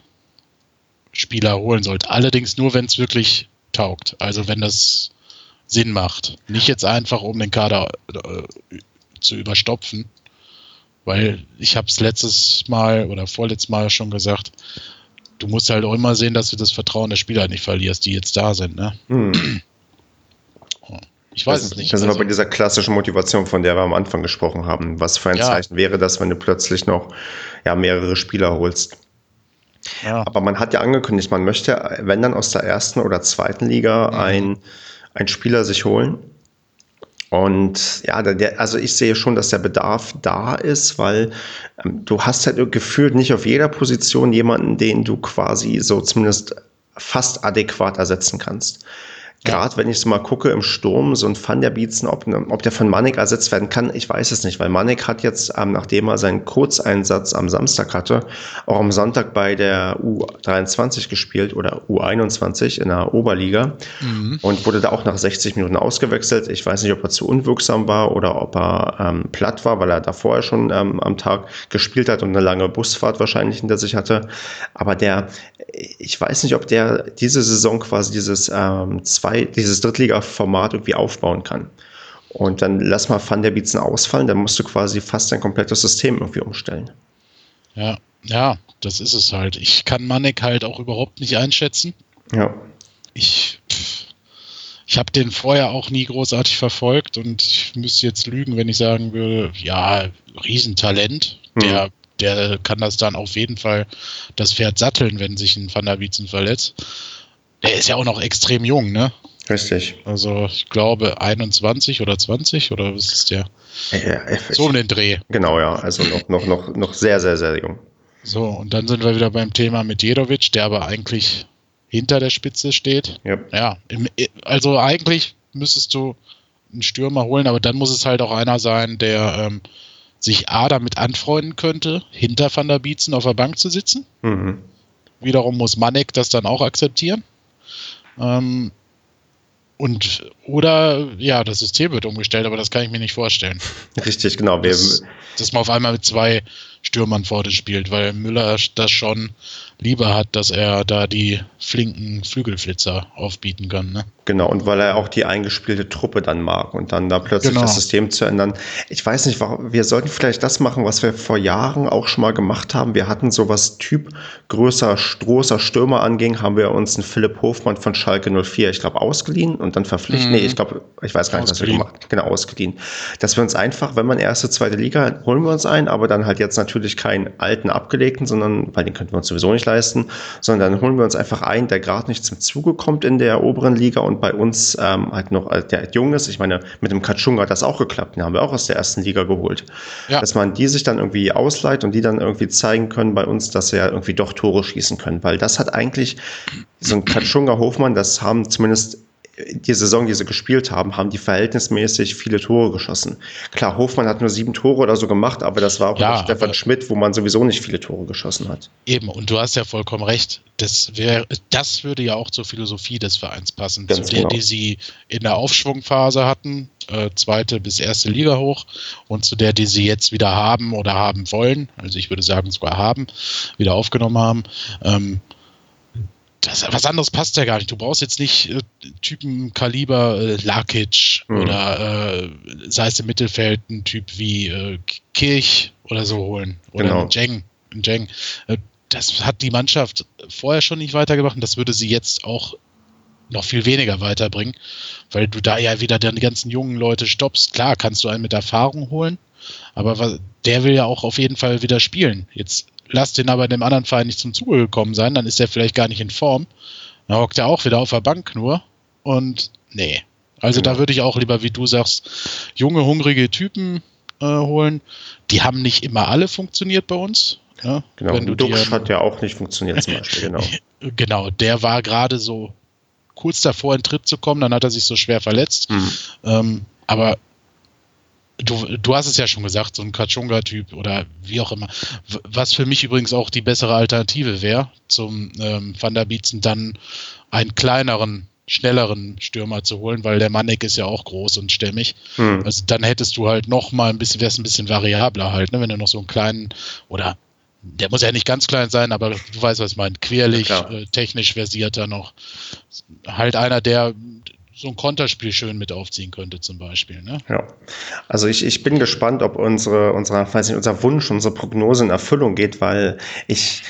Spieler holen sollte. Allerdings nur, wenn es wirklich taugt. Also wenn das Sinn macht. Nicht jetzt einfach, um den Kader äh, zu überstopfen. Weil ich habe es letztes Mal oder vorletztes Mal schon gesagt, du musst halt auch immer sehen, dass du das Vertrauen der Spieler nicht verlierst, die jetzt da sind. Ne? Hm. Ich weiß das, es nicht. Das sind also, wir bei dieser klassischen Motivation, von der wir am Anfang gesprochen haben. Was für ein ja. Zeichen wäre das, wenn du plötzlich noch ja, mehrere Spieler holst? Ja. Aber man hat ja angekündigt, man möchte, wenn dann aus der ersten oder zweiten Liga, mhm. ein, ein Spieler sich holen. Und ja, der, also ich sehe schon, dass der Bedarf da ist, weil ähm, du hast halt gefühlt nicht auf jeder Position jemanden, den du quasi so zumindest fast adäquat ersetzen kannst. Gerade wenn ich so mal gucke im Sturm, so ein Van der Bietzen, ob, ne, ob der von Manek ersetzt werden kann, ich weiß es nicht, weil Manek hat jetzt, ähm, nachdem er seinen Kurzeinsatz am Samstag hatte, auch am Sonntag bei der U23 gespielt oder U21 in der Oberliga mhm. und wurde da auch nach 60 Minuten ausgewechselt. Ich weiß nicht, ob er zu unwirksam war oder ob er ähm, platt war, weil er da vorher schon ähm, am Tag gespielt hat und eine lange Busfahrt wahrscheinlich hinter sich hatte. Aber der, ich weiß nicht, ob der diese Saison quasi dieses ähm, zwei zwei, dieses Drittliga-Format irgendwie aufbauen kann. Und dann lass mal Van der Bietzen ausfallen, dann musst du quasi fast dein komplettes System irgendwie umstellen. Ja, ja, das ist es halt. Ich kann Manek halt auch überhaupt nicht einschätzen. Ja. Ich, ich habe den vorher auch nie großartig verfolgt und ich müsste jetzt lügen, wenn ich sagen würde, ja, Riesentalent. Hm. Der, der kann das dann auf jeden Fall das Pferd satteln, wenn sich ein Van der Bietzen verletzt. Der ist ja auch noch extrem jung, ne? Richtig. Also ich glaube 21 oder 20 oder was ist der? Ja, so um den Dreh. Genau, ja. Also noch, noch, noch, noch sehr, sehr, sehr jung. So, und dann sind wir wieder beim Thema mit Jedovic, der aber eigentlich hinter der Spitze steht. Ja. ja im, also eigentlich müsstest du einen Stürmer holen, aber dann muss es halt auch einer sein, der ähm, sich A damit anfreunden könnte, hinter Van der Bietzen auf der Bank zu sitzen. Mhm. Wiederum muss Manek das dann auch akzeptieren. Ähm, und oder ja, das System wird umgestellt, aber das kann ich mir nicht vorstellen. Richtig, genau. Dass, dass man auf einmal mit zwei Stürmern vorne spielt, weil Müller das schon lieber hat, dass er da die flinken Flügelflitzer aufbieten kann. Ne? Genau, und weil er auch die eingespielte Truppe dann mag und dann da plötzlich genau. das System zu ändern. Ich weiß nicht, wir sollten vielleicht das machen, was wir vor Jahren auch schon mal gemacht haben. Wir hatten sowas Typ größer, großer Stürmer anging, haben wir uns einen Philipp Hofmann von Schalke 04, ich glaube, ausgeliehen und dann verpflichtet. Mhm. Nee, ich glaube, ich weiß gar nicht, was wir gemacht haben. Genau, ausgeliehen. Dass wir uns einfach, wenn man erste, zweite Liga, holen wir uns ein, aber dann halt jetzt natürlich keinen alten abgelegten, sondern, weil den könnten wir uns sowieso nicht leisten, sondern dann holen wir uns einfach einen, der gerade nicht zum Zuge kommt in der oberen Liga und bei uns ähm, halt noch, der halt jung ist. Ich meine, mit dem Katschunga hat das auch geklappt, den haben wir auch aus der ersten Liga geholt. Ja. Dass man die sich dann irgendwie ausleiht und die dann irgendwie zeigen können bei uns, dass sie ja irgendwie doch Tore schießen können, weil das hat eigentlich so ein Katschunga Hofmann, das haben zumindest die Saison, die sie gespielt haben, haben die verhältnismäßig viele Tore geschossen. Klar, Hofmann hat nur sieben Tore oder so gemacht, aber das war auch ja, Stefan Schmidt, wo man sowieso nicht viele Tore geschossen hat. Eben, und du hast ja vollkommen recht. Das, wär, das würde ja auch zur Philosophie des Vereins passen, Ganz zu der, genau. die sie in der Aufschwungphase hatten, äh, zweite bis erste Liga hoch, und zu der, die sie jetzt wieder haben oder haben wollen, also ich würde sagen sogar haben, wieder aufgenommen haben. Ähm, das, was anderes passt ja gar nicht. Du brauchst jetzt nicht äh, Typen Kaliber äh, Lakic mhm. oder äh, sei es im Mittelfeld ein Typ wie äh, Kirch oder so holen. Oder genau. Jeng. Jeng. Äh, das hat die Mannschaft vorher schon nicht weitergebracht und das würde sie jetzt auch noch viel weniger weiterbringen, weil du da ja wieder die ganzen jungen Leute stoppst. Klar, kannst du einen mit Erfahrung holen, aber der will ja auch auf jeden Fall wieder spielen. Jetzt lass den aber dem anderen Verein nicht zum Zuge gekommen sein, dann ist er vielleicht gar nicht in Form. Dann hockt er auch wieder auf der Bank nur. Und nee. Also ja. da würde ich auch lieber, wie du sagst, junge, hungrige Typen äh, holen. Die haben nicht immer alle funktioniert bei uns. Ja? Genau, Wenn du Duxch hat ja auch nicht funktioniert zum Beispiel, genau. genau, der war gerade so kurz davor in Tritt zu kommen, dann hat er sich so schwer verletzt. Mhm. Ähm, aber du, du hast es ja schon gesagt, so ein Kachunga-Typ oder wie auch immer. Was für mich übrigens auch die bessere Alternative wäre, zum ähm, Van der Bietzen dann einen kleineren, schnelleren Stürmer zu holen, weil der Manek ist ja auch groß und stämmig. Hm. Also dann hättest du halt noch mal ein bisschen, wär's ein bisschen variabler halt, ne? wenn du noch so einen kleinen oder der muss ja nicht ganz klein sein, aber du weißt, was ich meine, querlich, ja, äh, technisch versierter noch. Halt einer, der so ein Konterspiel schön mit aufziehen könnte, zum Beispiel. Ne? Ja. Also ich, ich bin gespannt, ob unsere, unsere, weiß nicht, unser Wunsch, unsere Prognose in Erfüllung geht, weil ich,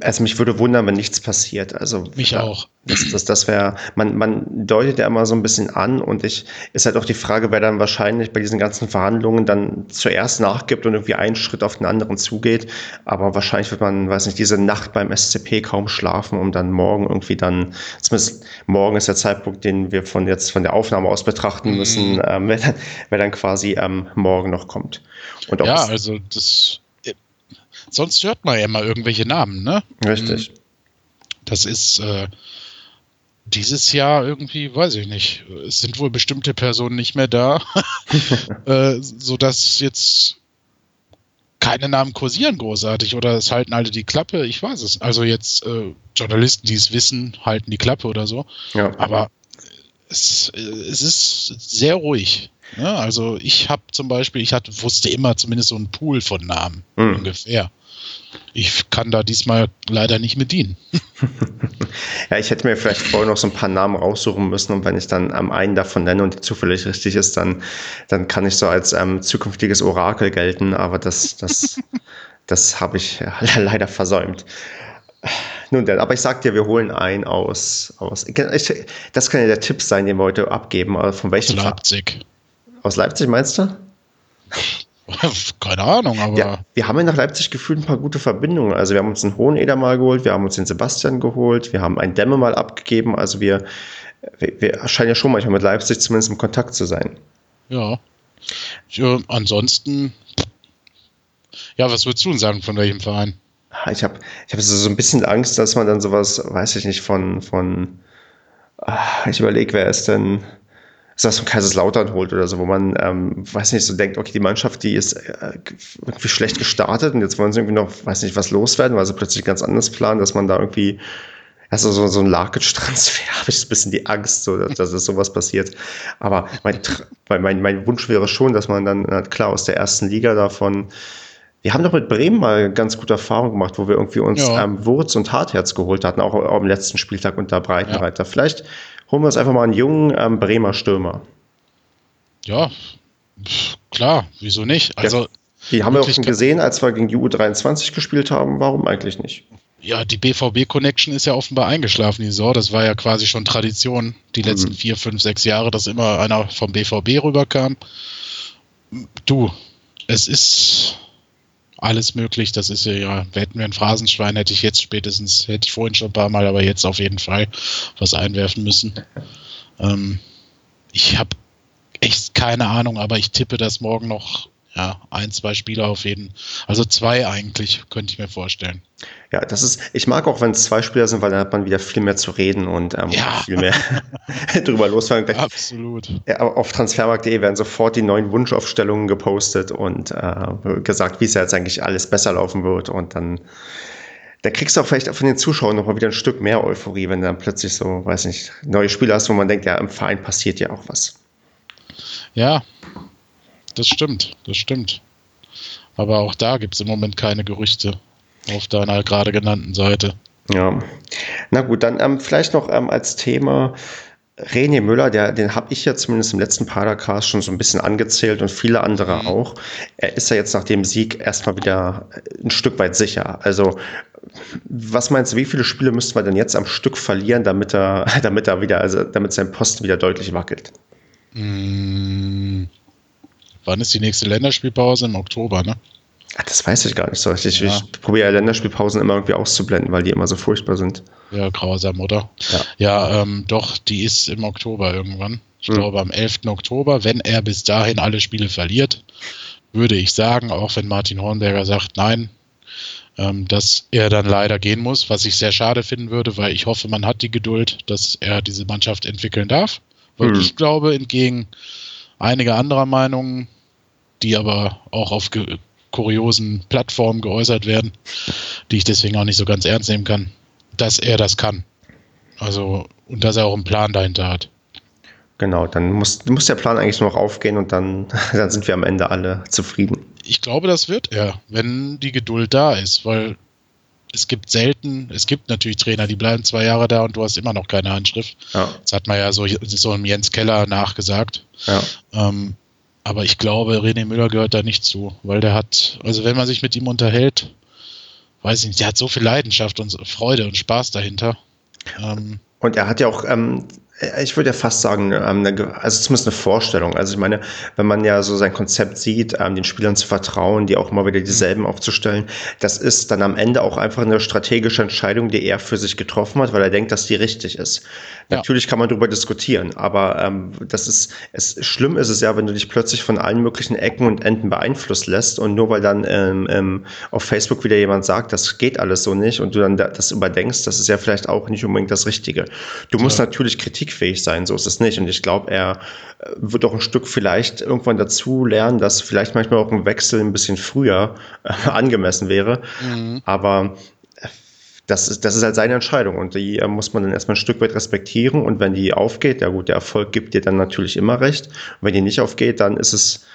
also mich würde wundern, wenn nichts passiert. Also mich da, auch. Das, das, das wäre, man, man deutet ja immer so ein bisschen an und ich ist halt auch die Frage, wer dann wahrscheinlich bei diesen ganzen Verhandlungen dann zuerst nachgibt und irgendwie einen Schritt auf den anderen zugeht. Aber wahrscheinlich wird man, weiß nicht, diese Nacht beim SCP kaum schlafen, um dann morgen irgendwie dann, zumindest morgen ist der Zeitpunkt, den wir von jetzt von der Aufnahme aus betrachten müssen, mhm. ähm, wer, dann, wer dann quasi ähm, morgen noch kommt. ja, also das sonst hört man ja immer irgendwelche Namen, ne? Richtig. Hm. Das ist äh, dieses Jahr irgendwie, weiß ich nicht. Es sind wohl bestimmte Personen nicht mehr da, äh, sodass jetzt keine Namen kursieren großartig oder es halten alle die Klappe. Ich weiß es. Also jetzt äh, Journalisten, die es wissen, halten die Klappe oder so. Ja. Aber es, es ist sehr ruhig. Ja, ne? also ich habe zum Beispiel, ich hatte, wusste immer zumindest so einen Pool von Namen mhm. ungefähr ich kann da diesmal leider nicht mit dienen. ja, ich hätte mir vielleicht vorher noch so ein paar Namen raussuchen müssen und wenn ich dann am einen davon nenne und die zufällig richtig ist, dann, dann kann ich so als ähm, zukünftiges Orakel gelten, aber das, das, das habe ich leider versäumt. Nun denn, aber ich sag dir, wir holen ein aus, aus das kann ja der Tipp sein, den wir heute abgeben. Von welchem? Leipzig. Aus Leipzig meinst du? Keine Ahnung, aber. Ja, wir haben ja nach Leipzig gefühlt ein paar gute Verbindungen. Also wir haben uns einen Hoheneder mal geholt, wir haben uns den Sebastian geholt, wir haben einen Dämme mal abgegeben. Also wir, wir, wir scheinen ja schon manchmal mit Leipzig zumindest im Kontakt zu sein. Ja. ja ansonsten, ja, was würdest du denn sagen von welchem Verein? Ich habe ich hab so ein bisschen Angst, dass man dann sowas, weiß ich nicht, von, von ah, ich überlege, wer ist denn das von Kaiserslautern holt oder so, wo man, ähm, weiß nicht, so denkt, okay, die Mannschaft, die ist äh, irgendwie schlecht gestartet und jetzt wollen sie irgendwie noch, weiß nicht, was loswerden, weil sie plötzlich ganz anders planen, dass man da irgendwie, also so, so ein Larkic-Transfer, habe ich ein bisschen die Angst, so, dass, dass sowas passiert. Aber mein, mein, mein Wunsch wäre schon, dass man dann, klar, aus der ersten Liga davon, wir haben doch mit Bremen mal ganz gute Erfahrungen gemacht, wo wir irgendwie uns ja. ähm, Wurz und Hartherz geholt hatten, auch, auch am letzten Spieltag unter Breitenreiter. Ja. Vielleicht holen wir uns einfach mal einen jungen ähm, Bremer Stürmer. Ja, klar, wieso nicht? Also, ja, die haben wir auch schon gesehen, als wir gegen die U23 gespielt haben. Warum eigentlich nicht? Ja, die BVB-Connection ist ja offenbar eingeschlafen, die Saison. Das war ja quasi schon Tradition, die letzten mhm. vier, fünf, sechs Jahre, dass immer einer vom BVB rüberkam. Du, es ist alles möglich. Das ist ja, ja, hätten wir ein Phrasenschwein, hätte ich jetzt spätestens, hätte ich vorhin schon ein paar Mal, aber jetzt auf jeden Fall was einwerfen müssen. Ähm, ich habe echt keine Ahnung, aber ich tippe, dass morgen noch ja, ein, zwei Spieler auf jeden Also zwei eigentlich, könnte ich mir vorstellen. Ja, das ist, ich mag auch, wenn es zwei Spieler sind, weil dann hat man wieder viel mehr zu reden und ähm, ja. viel mehr drüber losfahren. Absolut. Ja, auf transfermarkt.de werden sofort die neuen Wunschaufstellungen gepostet und äh, gesagt, wie es ja jetzt eigentlich alles besser laufen wird und dann da kriegst du auch vielleicht von den Zuschauern noch mal wieder ein Stück mehr Euphorie, wenn du dann plötzlich so, weiß nicht, neue Spieler hast, wo man denkt, ja, im Verein passiert ja auch was. Ja, das stimmt, das stimmt. Aber auch da gibt es im Moment keine Gerüchte auf deiner gerade genannten Seite. Ja, na gut, dann ähm, vielleicht noch ähm, als Thema René Müller, der, den habe ich ja zumindest im letzten Padercast schon so ein bisschen angezählt und viele andere mhm. auch. Er ist ja jetzt nach dem Sieg erstmal wieder ein Stück weit sicher. Also, was meinst du, wie viele Spiele müssten wir denn jetzt am Stück verlieren, damit er, damit er wieder, also damit sein Posten wieder deutlich wackelt? Mhm. Wann ist die nächste Länderspielpause? Im Oktober, ne? Ach, das weiß ich gar nicht so. Ich, ja. ich probiere Länderspielpausen immer irgendwie auszublenden, weil die immer so furchtbar sind. Ja, grausam, oder? Ja, ja ähm, doch, die ist im Oktober irgendwann. Ich hm. glaube am 11. Oktober, wenn er bis dahin alle Spiele verliert, würde ich sagen, auch wenn Martin Hornberger sagt, nein, ähm, dass er dann leider gehen muss, was ich sehr schade finden würde, weil ich hoffe, man hat die Geduld, dass er diese Mannschaft entwickeln darf. Weil hm. ich glaube, entgegen einige anderer Meinungen, die aber auch auf kuriosen Plattformen geäußert werden, die ich deswegen auch nicht so ganz ernst nehmen kann, dass er das kann. Also, und dass er auch einen Plan dahinter hat. Genau, dann muss, muss der Plan eigentlich nur noch aufgehen und dann, dann sind wir am Ende alle zufrieden. Ich glaube, das wird er, wenn die Geduld da ist, weil es gibt selten, es gibt natürlich Trainer, die bleiben zwei Jahre da und du hast immer noch keine Handschrift. Ja. Das hat man ja so, so im Jens Keller nachgesagt. Ja. Ähm, aber ich glaube, René Müller gehört da nicht zu, weil der hat, also wenn man sich mit ihm unterhält, weiß ich nicht, der hat so viel Leidenschaft und Freude und Spaß dahinter. Ähm, und er hat ja auch ähm, äh, ich würde ja fast sagen, ähm, also zumindest eine Vorstellung. Also ich meine, wenn man ja so sein Konzept sieht, ähm, den Spielern zu vertrauen, die auch immer wieder dieselben aufzustellen, das ist dann am Ende auch einfach eine strategische Entscheidung, die er für sich getroffen hat, weil er denkt, dass die richtig ist. Ja. Natürlich kann man darüber diskutieren, aber ähm, das ist, es schlimm ist es ja, wenn du dich plötzlich von allen möglichen Ecken und Enden beeinflusst lässt und nur weil dann ähm, ähm, auf Facebook wieder jemand sagt, das geht alles so nicht und du dann das überdenkst, das ist ja vielleicht auch nicht unbedingt das Richtige. Du musst natürlich Kritik kritikfähig sein, so ist es nicht. Und ich glaube, er äh, wird auch ein Stück vielleicht irgendwann dazu lernen, dass vielleicht manchmal auch ein Wechsel ein bisschen früher äh, angemessen wäre. Mhm. Aber äh, das ist, das ist halt seine Entscheidung und die muss man dann erstmal ein Stück weit respektieren. Und wenn die aufgeht, ja gut, der Erfolg gibt dir dann natürlich immer recht. Und wenn die nicht aufgeht, dann ist es,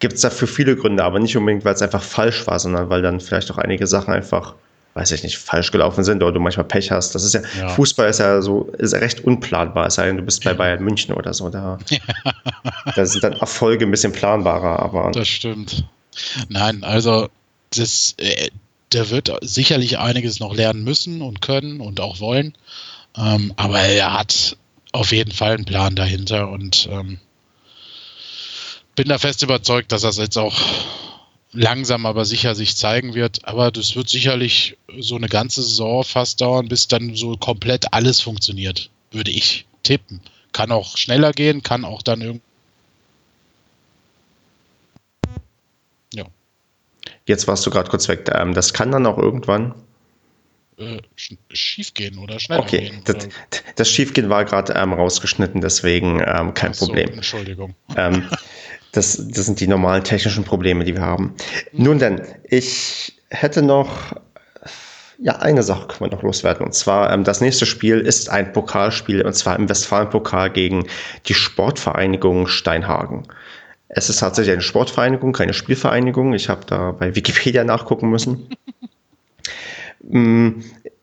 gibt es dafür viele Gründe, aber nicht unbedingt, weil es einfach falsch war, sondern weil dann vielleicht auch einige Sachen einfach weiß ich nicht, falsch gelaufen sind oder du manchmal Pech hast. Das ist ja, ja. Fußball ist ja so, ist recht unplanbar, es sei denn, du bist bei Bayern München oder so. Da, da sind dann Erfolge ein bisschen planbarer, aber. Das stimmt. Nein, also das, äh, der wird sicherlich einiges noch lernen müssen und können und auch wollen. Ähm, aber er hat auf jeden Fall einen Plan dahinter und ähm, bin da fest überzeugt, dass das jetzt auch langsam aber sicher sich zeigen wird. Aber das wird sicherlich so eine ganze Saison fast dauern, bis dann so komplett alles funktioniert, würde ich tippen. Kann auch schneller gehen, kann auch dann irgendwie. Ja. Jetzt warst du gerade kurz weg. Ähm, das kann dann auch irgendwann äh, schief gehen oder schneller okay. gehen. Das, das Schiefgehen war gerade ähm, rausgeschnitten, deswegen ähm, kein so, Problem. Entschuldigung. Ähm, Das, das sind die normalen technischen Probleme, die wir haben. Nun denn, ich hätte noch ja, eine Sache können wir noch loswerden. Und zwar, ähm, das nächste Spiel ist ein Pokalspiel, und zwar im Westfalenpokal gegen die Sportvereinigung Steinhagen. Es ist tatsächlich eine Sportvereinigung, keine Spielvereinigung. Ich habe da bei Wikipedia nachgucken müssen.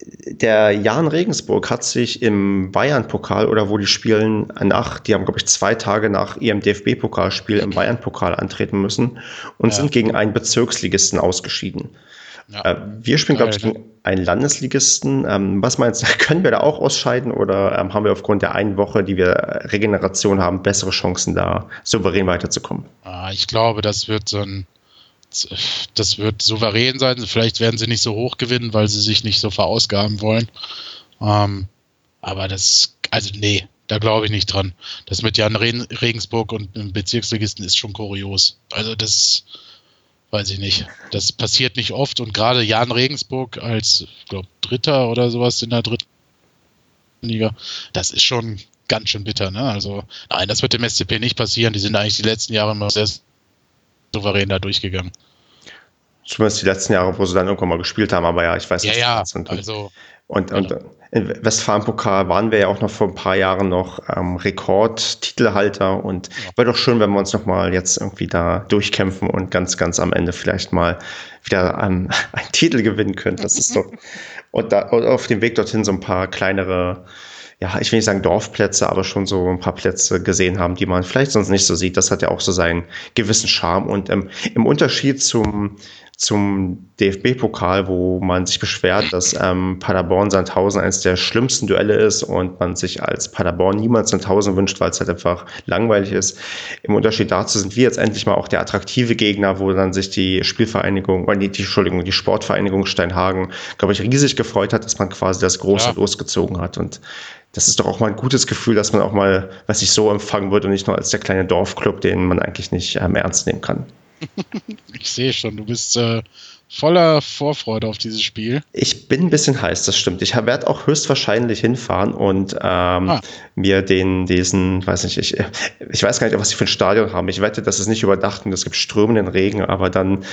Der Jan Regensburg hat sich im Bayern-Pokal oder wo die spielen nach, die haben glaube ich zwei Tage nach ihrem DFB-Pokalspiel im Bayern-Pokal antreten müssen und ja. sind gegen einen Bezirksligisten ausgeschieden. Ja. Äh, wir spielen glaube ich gegen einen Landesligisten. Ähm, was meinst du, können wir da auch ausscheiden oder ähm, haben wir aufgrund der einen Woche, die wir Regeneration haben, bessere Chancen da souverän weiterzukommen? Ah, ich glaube, das wird so ein das wird souverän sein. Vielleicht werden sie nicht so hoch gewinnen, weil sie sich nicht so verausgaben wollen. Ähm, aber das, also nee, da glaube ich nicht dran. Das mit Jan Regensburg und einem Bezirksligisten ist schon kurios. Also das weiß ich nicht. Das passiert nicht oft und gerade Jan Regensburg als, glaube Dritter oder sowas in der dritten Liga, das ist schon ganz schön bitter. Ne? Also nein, das wird dem SCP nicht passieren. Die sind eigentlich die letzten Jahre immer sehr souverän da durchgegangen. Zumindest die letzten Jahre, wo sie dann irgendwann mal gespielt haben, aber ja, ich weiß nicht. Ja, ja, und, also, und, und ja. in Westfalen-Pokal waren wir ja auch noch vor ein paar Jahren noch ähm, Rekordtitelhalter und ja. wäre doch schön, wenn wir uns noch mal jetzt irgendwie da durchkämpfen und ganz, ganz am Ende vielleicht mal wieder ähm, einen Titel gewinnen können. Das ist doch, und, da, und auf dem Weg dorthin so ein paar kleinere ja, ich will nicht sagen Dorfplätze, aber schon so ein paar Plätze gesehen haben, die man vielleicht sonst nicht so sieht. Das hat ja auch so seinen gewissen Charme. Und ähm, im Unterschied zum, zum DFB-Pokal, wo man sich beschwert, dass ähm, Paderborn-Sandhausen eines der schlimmsten Duelle ist und man sich als Paderborn niemals Sandhausen wünscht, weil es halt einfach langweilig ist. Im Unterschied dazu sind wir jetzt endlich mal auch der attraktive Gegner, wo dann sich die Spielvereinigung, oder die, die Entschuldigung, die Sportvereinigung Steinhagen, glaube ich, riesig gefreut hat, dass man quasi das Große ja. losgezogen hat. Und das ist doch auch mal ein gutes Gefühl, dass man auch mal, was sich so empfangen wird und nicht nur als der kleine Dorfclub, den man eigentlich nicht ähm, ernst nehmen kann. ich sehe schon, du bist äh, voller Vorfreude auf dieses Spiel. Ich bin ein bisschen heiß, das stimmt. Ich werde auch höchstwahrscheinlich hinfahren und ähm, ah. mir den, diesen, weiß nicht, ich, ich weiß gar nicht, was sie für ein Stadion haben. Ich wette, das ist nicht überdacht und es gibt strömenden Regen, aber dann,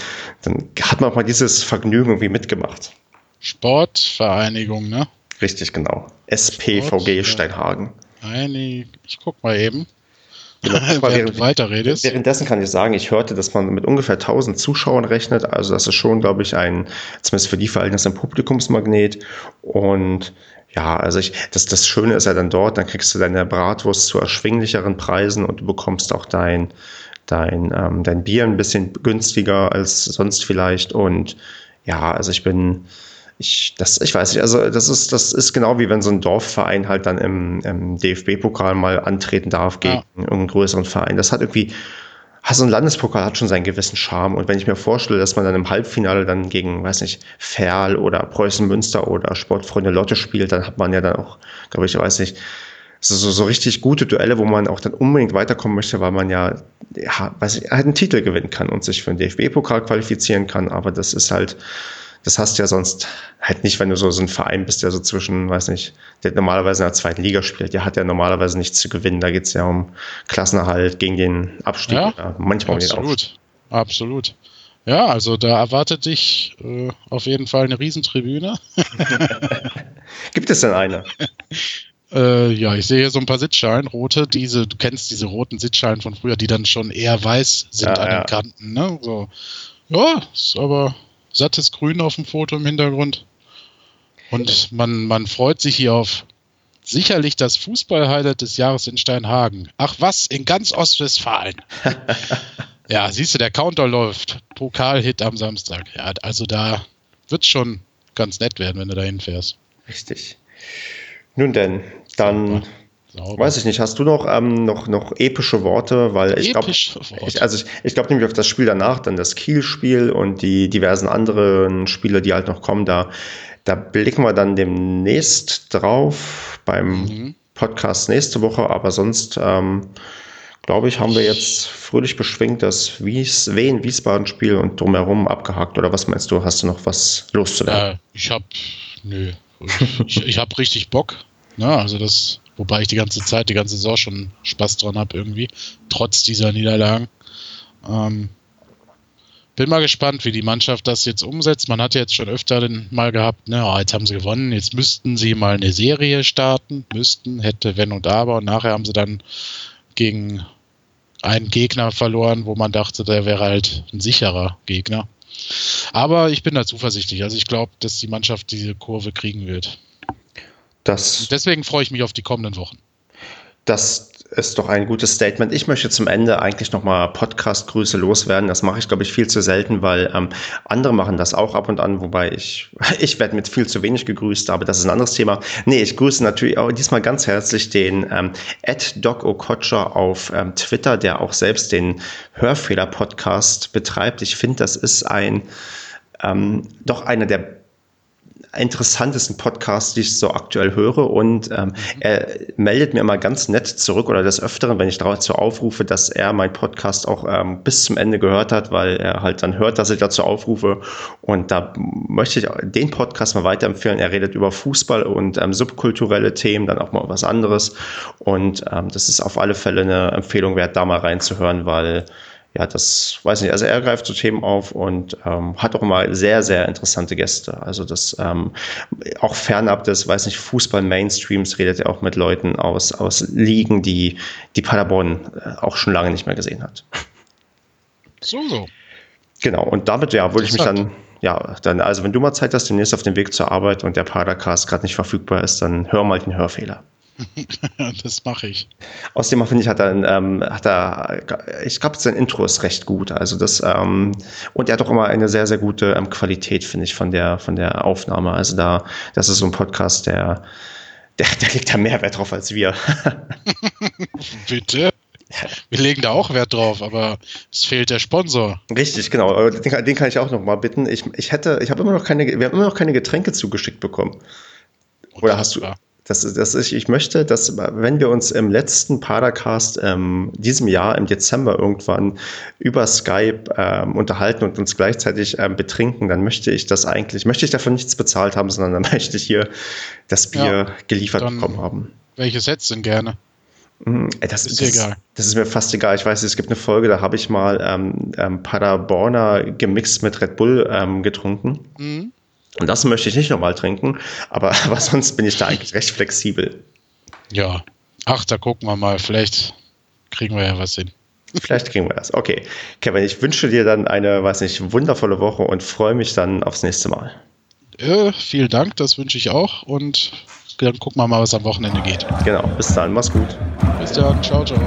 dann hat man auch mal dieses Vergnügen irgendwie mitgemacht. Sportvereinigung, ne? Richtig, genau. SPVG Steinhagen. Einig, ich guck mal eben. Genau, während, weiterredest. Währenddessen kann ich sagen, ich hörte, dass man mit ungefähr 1000 Zuschauern rechnet. Also das ist schon, glaube ich, ein, zumindest für die Verhältnisse, ein Publikumsmagnet. Und ja, also ich, das, das Schöne ist ja dann dort, dann kriegst du deine Bratwurst zu erschwinglicheren Preisen und du bekommst auch dein, dein, ähm, dein Bier ein bisschen günstiger als sonst vielleicht. Und ja, also ich bin, ich, das, ich weiß nicht, also das ist, das ist genau wie wenn so ein Dorfverein halt dann im, im DFB-Pokal mal antreten darf gegen ja. irgendeinen größeren Verein. Das hat irgendwie, so ein Landespokal hat schon seinen gewissen Charme. Und wenn ich mir vorstelle, dass man dann im Halbfinale dann gegen, weiß nicht, Ferl oder Preußen Münster oder Sportfreunde Lotte spielt, dann hat man ja dann auch, glaube ich, weiß nicht, so, so, so richtig gute Duelle, wo man auch dann unbedingt weiterkommen möchte, weil man ja, ja weiß ich, halt einen Titel gewinnen kann und sich für den DFB-Pokal qualifizieren kann. Aber das ist halt, das hast du ja sonst halt nicht, wenn du so, so ein Verein bist, der so zwischen, weiß nicht, der normalerweise in der zweiten Liga spielt. Der hat ja normalerweise nichts zu gewinnen. Da geht es ja um Klassenerhalt gegen den Abstieg. Ja, ja manchmal absolut, um den Aufstieg. Absolut. Ja, also da erwartet dich äh, auf jeden Fall eine Riesentribüne. Gibt es denn eine? Äh, ja, ich sehe hier so ein paar Sitzschalen, rote, diese, du kennst diese roten Sitzschalen von früher, die dann schon eher weiß sind ja, an ja. den Kanten, ne? So. Ja, ist aber sattes Grün auf dem Foto im Hintergrund. Und man, man freut sich hier auf sicherlich das Fußball-Highlight des Jahres in Steinhagen. Ach was, in ganz Ostwestfalen. ja, siehst du, der Counter läuft. Pokalhit am Samstag. Ja, also da wird es schon ganz nett werden, wenn du da hinfährst. Richtig. Nun denn, dann Sauber. Weiß ich nicht. Hast du noch, ähm, noch, noch epische Worte? Weil ich glaube, also ich, ich glaube nämlich auf das Spiel danach, dann das Kiel-Spiel und die diversen anderen Spiele, die halt noch kommen, da, da blicken wir dann demnächst drauf beim mhm. Podcast nächste Woche. Aber sonst, ähm, glaube ich, haben wir jetzt fröhlich beschwingt das Wies, Wien-Wiesbaden-Spiel und drumherum abgehakt. Oder was meinst du? Hast du noch was loszuwerden? Äh, ich habe, nö, ich, ich habe richtig Bock. Ja, also das Wobei ich die ganze Zeit, die ganze Saison schon Spaß dran habe irgendwie, trotz dieser Niederlagen. Ähm, bin mal gespannt, wie die Mannschaft das jetzt umsetzt. Man hat ja jetzt schon öfter mal gehabt, ne, oh, jetzt haben sie gewonnen, jetzt müssten sie mal eine Serie starten, müssten, hätte, wenn und aber. Und nachher haben sie dann gegen einen Gegner verloren, wo man dachte, der wäre halt ein sicherer Gegner. Aber ich bin da zuversichtlich. Also ich glaube, dass die Mannschaft diese Kurve kriegen wird. Das, Deswegen freue ich mich auf die kommenden Wochen. Das ist doch ein gutes Statement. Ich möchte zum Ende eigentlich nochmal Podcast-Grüße loswerden. Das mache ich, glaube ich, viel zu selten, weil ähm, andere machen das auch ab und an, wobei ich, ich werde mit viel zu wenig gegrüßt, aber das ist ein anderes Thema. Nee, ich grüße natürlich auch diesmal ganz herzlich den ähm, Doc Okocha auf ähm, Twitter, der auch selbst den Hörfehler-Podcast betreibt. Ich finde, das ist ein ähm, doch einer der interessantesten Podcasts, die ich so aktuell höre. Und ähm, mhm. er meldet mir immer ganz nett zurück oder des Öfteren, wenn ich dazu aufrufe, dass er meinen Podcast auch ähm, bis zum Ende gehört hat, weil er halt dann hört, dass ich dazu aufrufe. Und da möchte ich den Podcast mal weiterempfehlen. Er redet über Fußball und ähm, subkulturelle Themen, dann auch mal was anderes. Und ähm, das ist auf alle Fälle eine Empfehlung wert, da mal reinzuhören, weil ja, das weiß nicht. Also er greift so Themen auf und ähm, hat auch immer sehr, sehr interessante Gäste. Also das ähm, auch fernab des, weiß nicht, Fußball-Mainstreams redet er auch mit Leuten aus, aus Ligen, die, die Paderborn äh, auch schon lange nicht mehr gesehen hat. So, so. Genau, und damit, ja, würde ich mich dann, ja, dann, also wenn du mal Zeit hast, demnächst auf dem Weg zur Arbeit und der Padercast gerade nicht verfügbar ist, dann hör mal den Hörfehler. das mache ich. Außerdem finde ich, hat er, ähm, hat er, ich glaube, sein Intro ist recht gut. Also das, ähm, und er hat auch immer eine sehr, sehr gute ähm, Qualität, finde ich, von der, von der Aufnahme. Also da, das ist so ein Podcast, der, der, der legt da mehr Wert drauf als wir. Bitte? Wir legen da auch Wert drauf, aber es fehlt der Sponsor. Richtig, genau. Den, den kann ich auch noch mal bitten. Ich, ich hätte, ich habe immer noch keine, wir haben immer noch keine Getränke zugeschickt bekommen. Oder hast du? Das, das ist, ich möchte, dass, wenn wir uns im letzten Padercast ähm, diesem Jahr im Dezember irgendwann über Skype ähm, unterhalten und uns gleichzeitig ähm, betrinken, dann möchte ich das eigentlich, möchte ich dafür nichts bezahlt haben, sondern dann möchte ich hier das Bier ja, geliefert bekommen haben. Welche Sets denn gerne? Mm, das ist, das, egal. Das ist mir fast egal. Ich weiß, es gibt eine Folge, da habe ich mal ähm, ähm, Paderborner gemixt mit Red Bull ähm, getrunken. Mhm. Und das möchte ich nicht nochmal trinken, aber, aber sonst bin ich da eigentlich recht flexibel. Ja, ach, da gucken wir mal. Vielleicht kriegen wir ja was hin. Vielleicht kriegen wir das. Okay. Kevin, ich wünsche dir dann eine, weiß nicht, wundervolle Woche und freue mich dann aufs nächste Mal. Äh, vielen Dank, das wünsche ich auch. Und dann gucken wir mal, was am Wochenende geht. Genau, bis dann, mach's gut. Bis dann, ciao, ciao.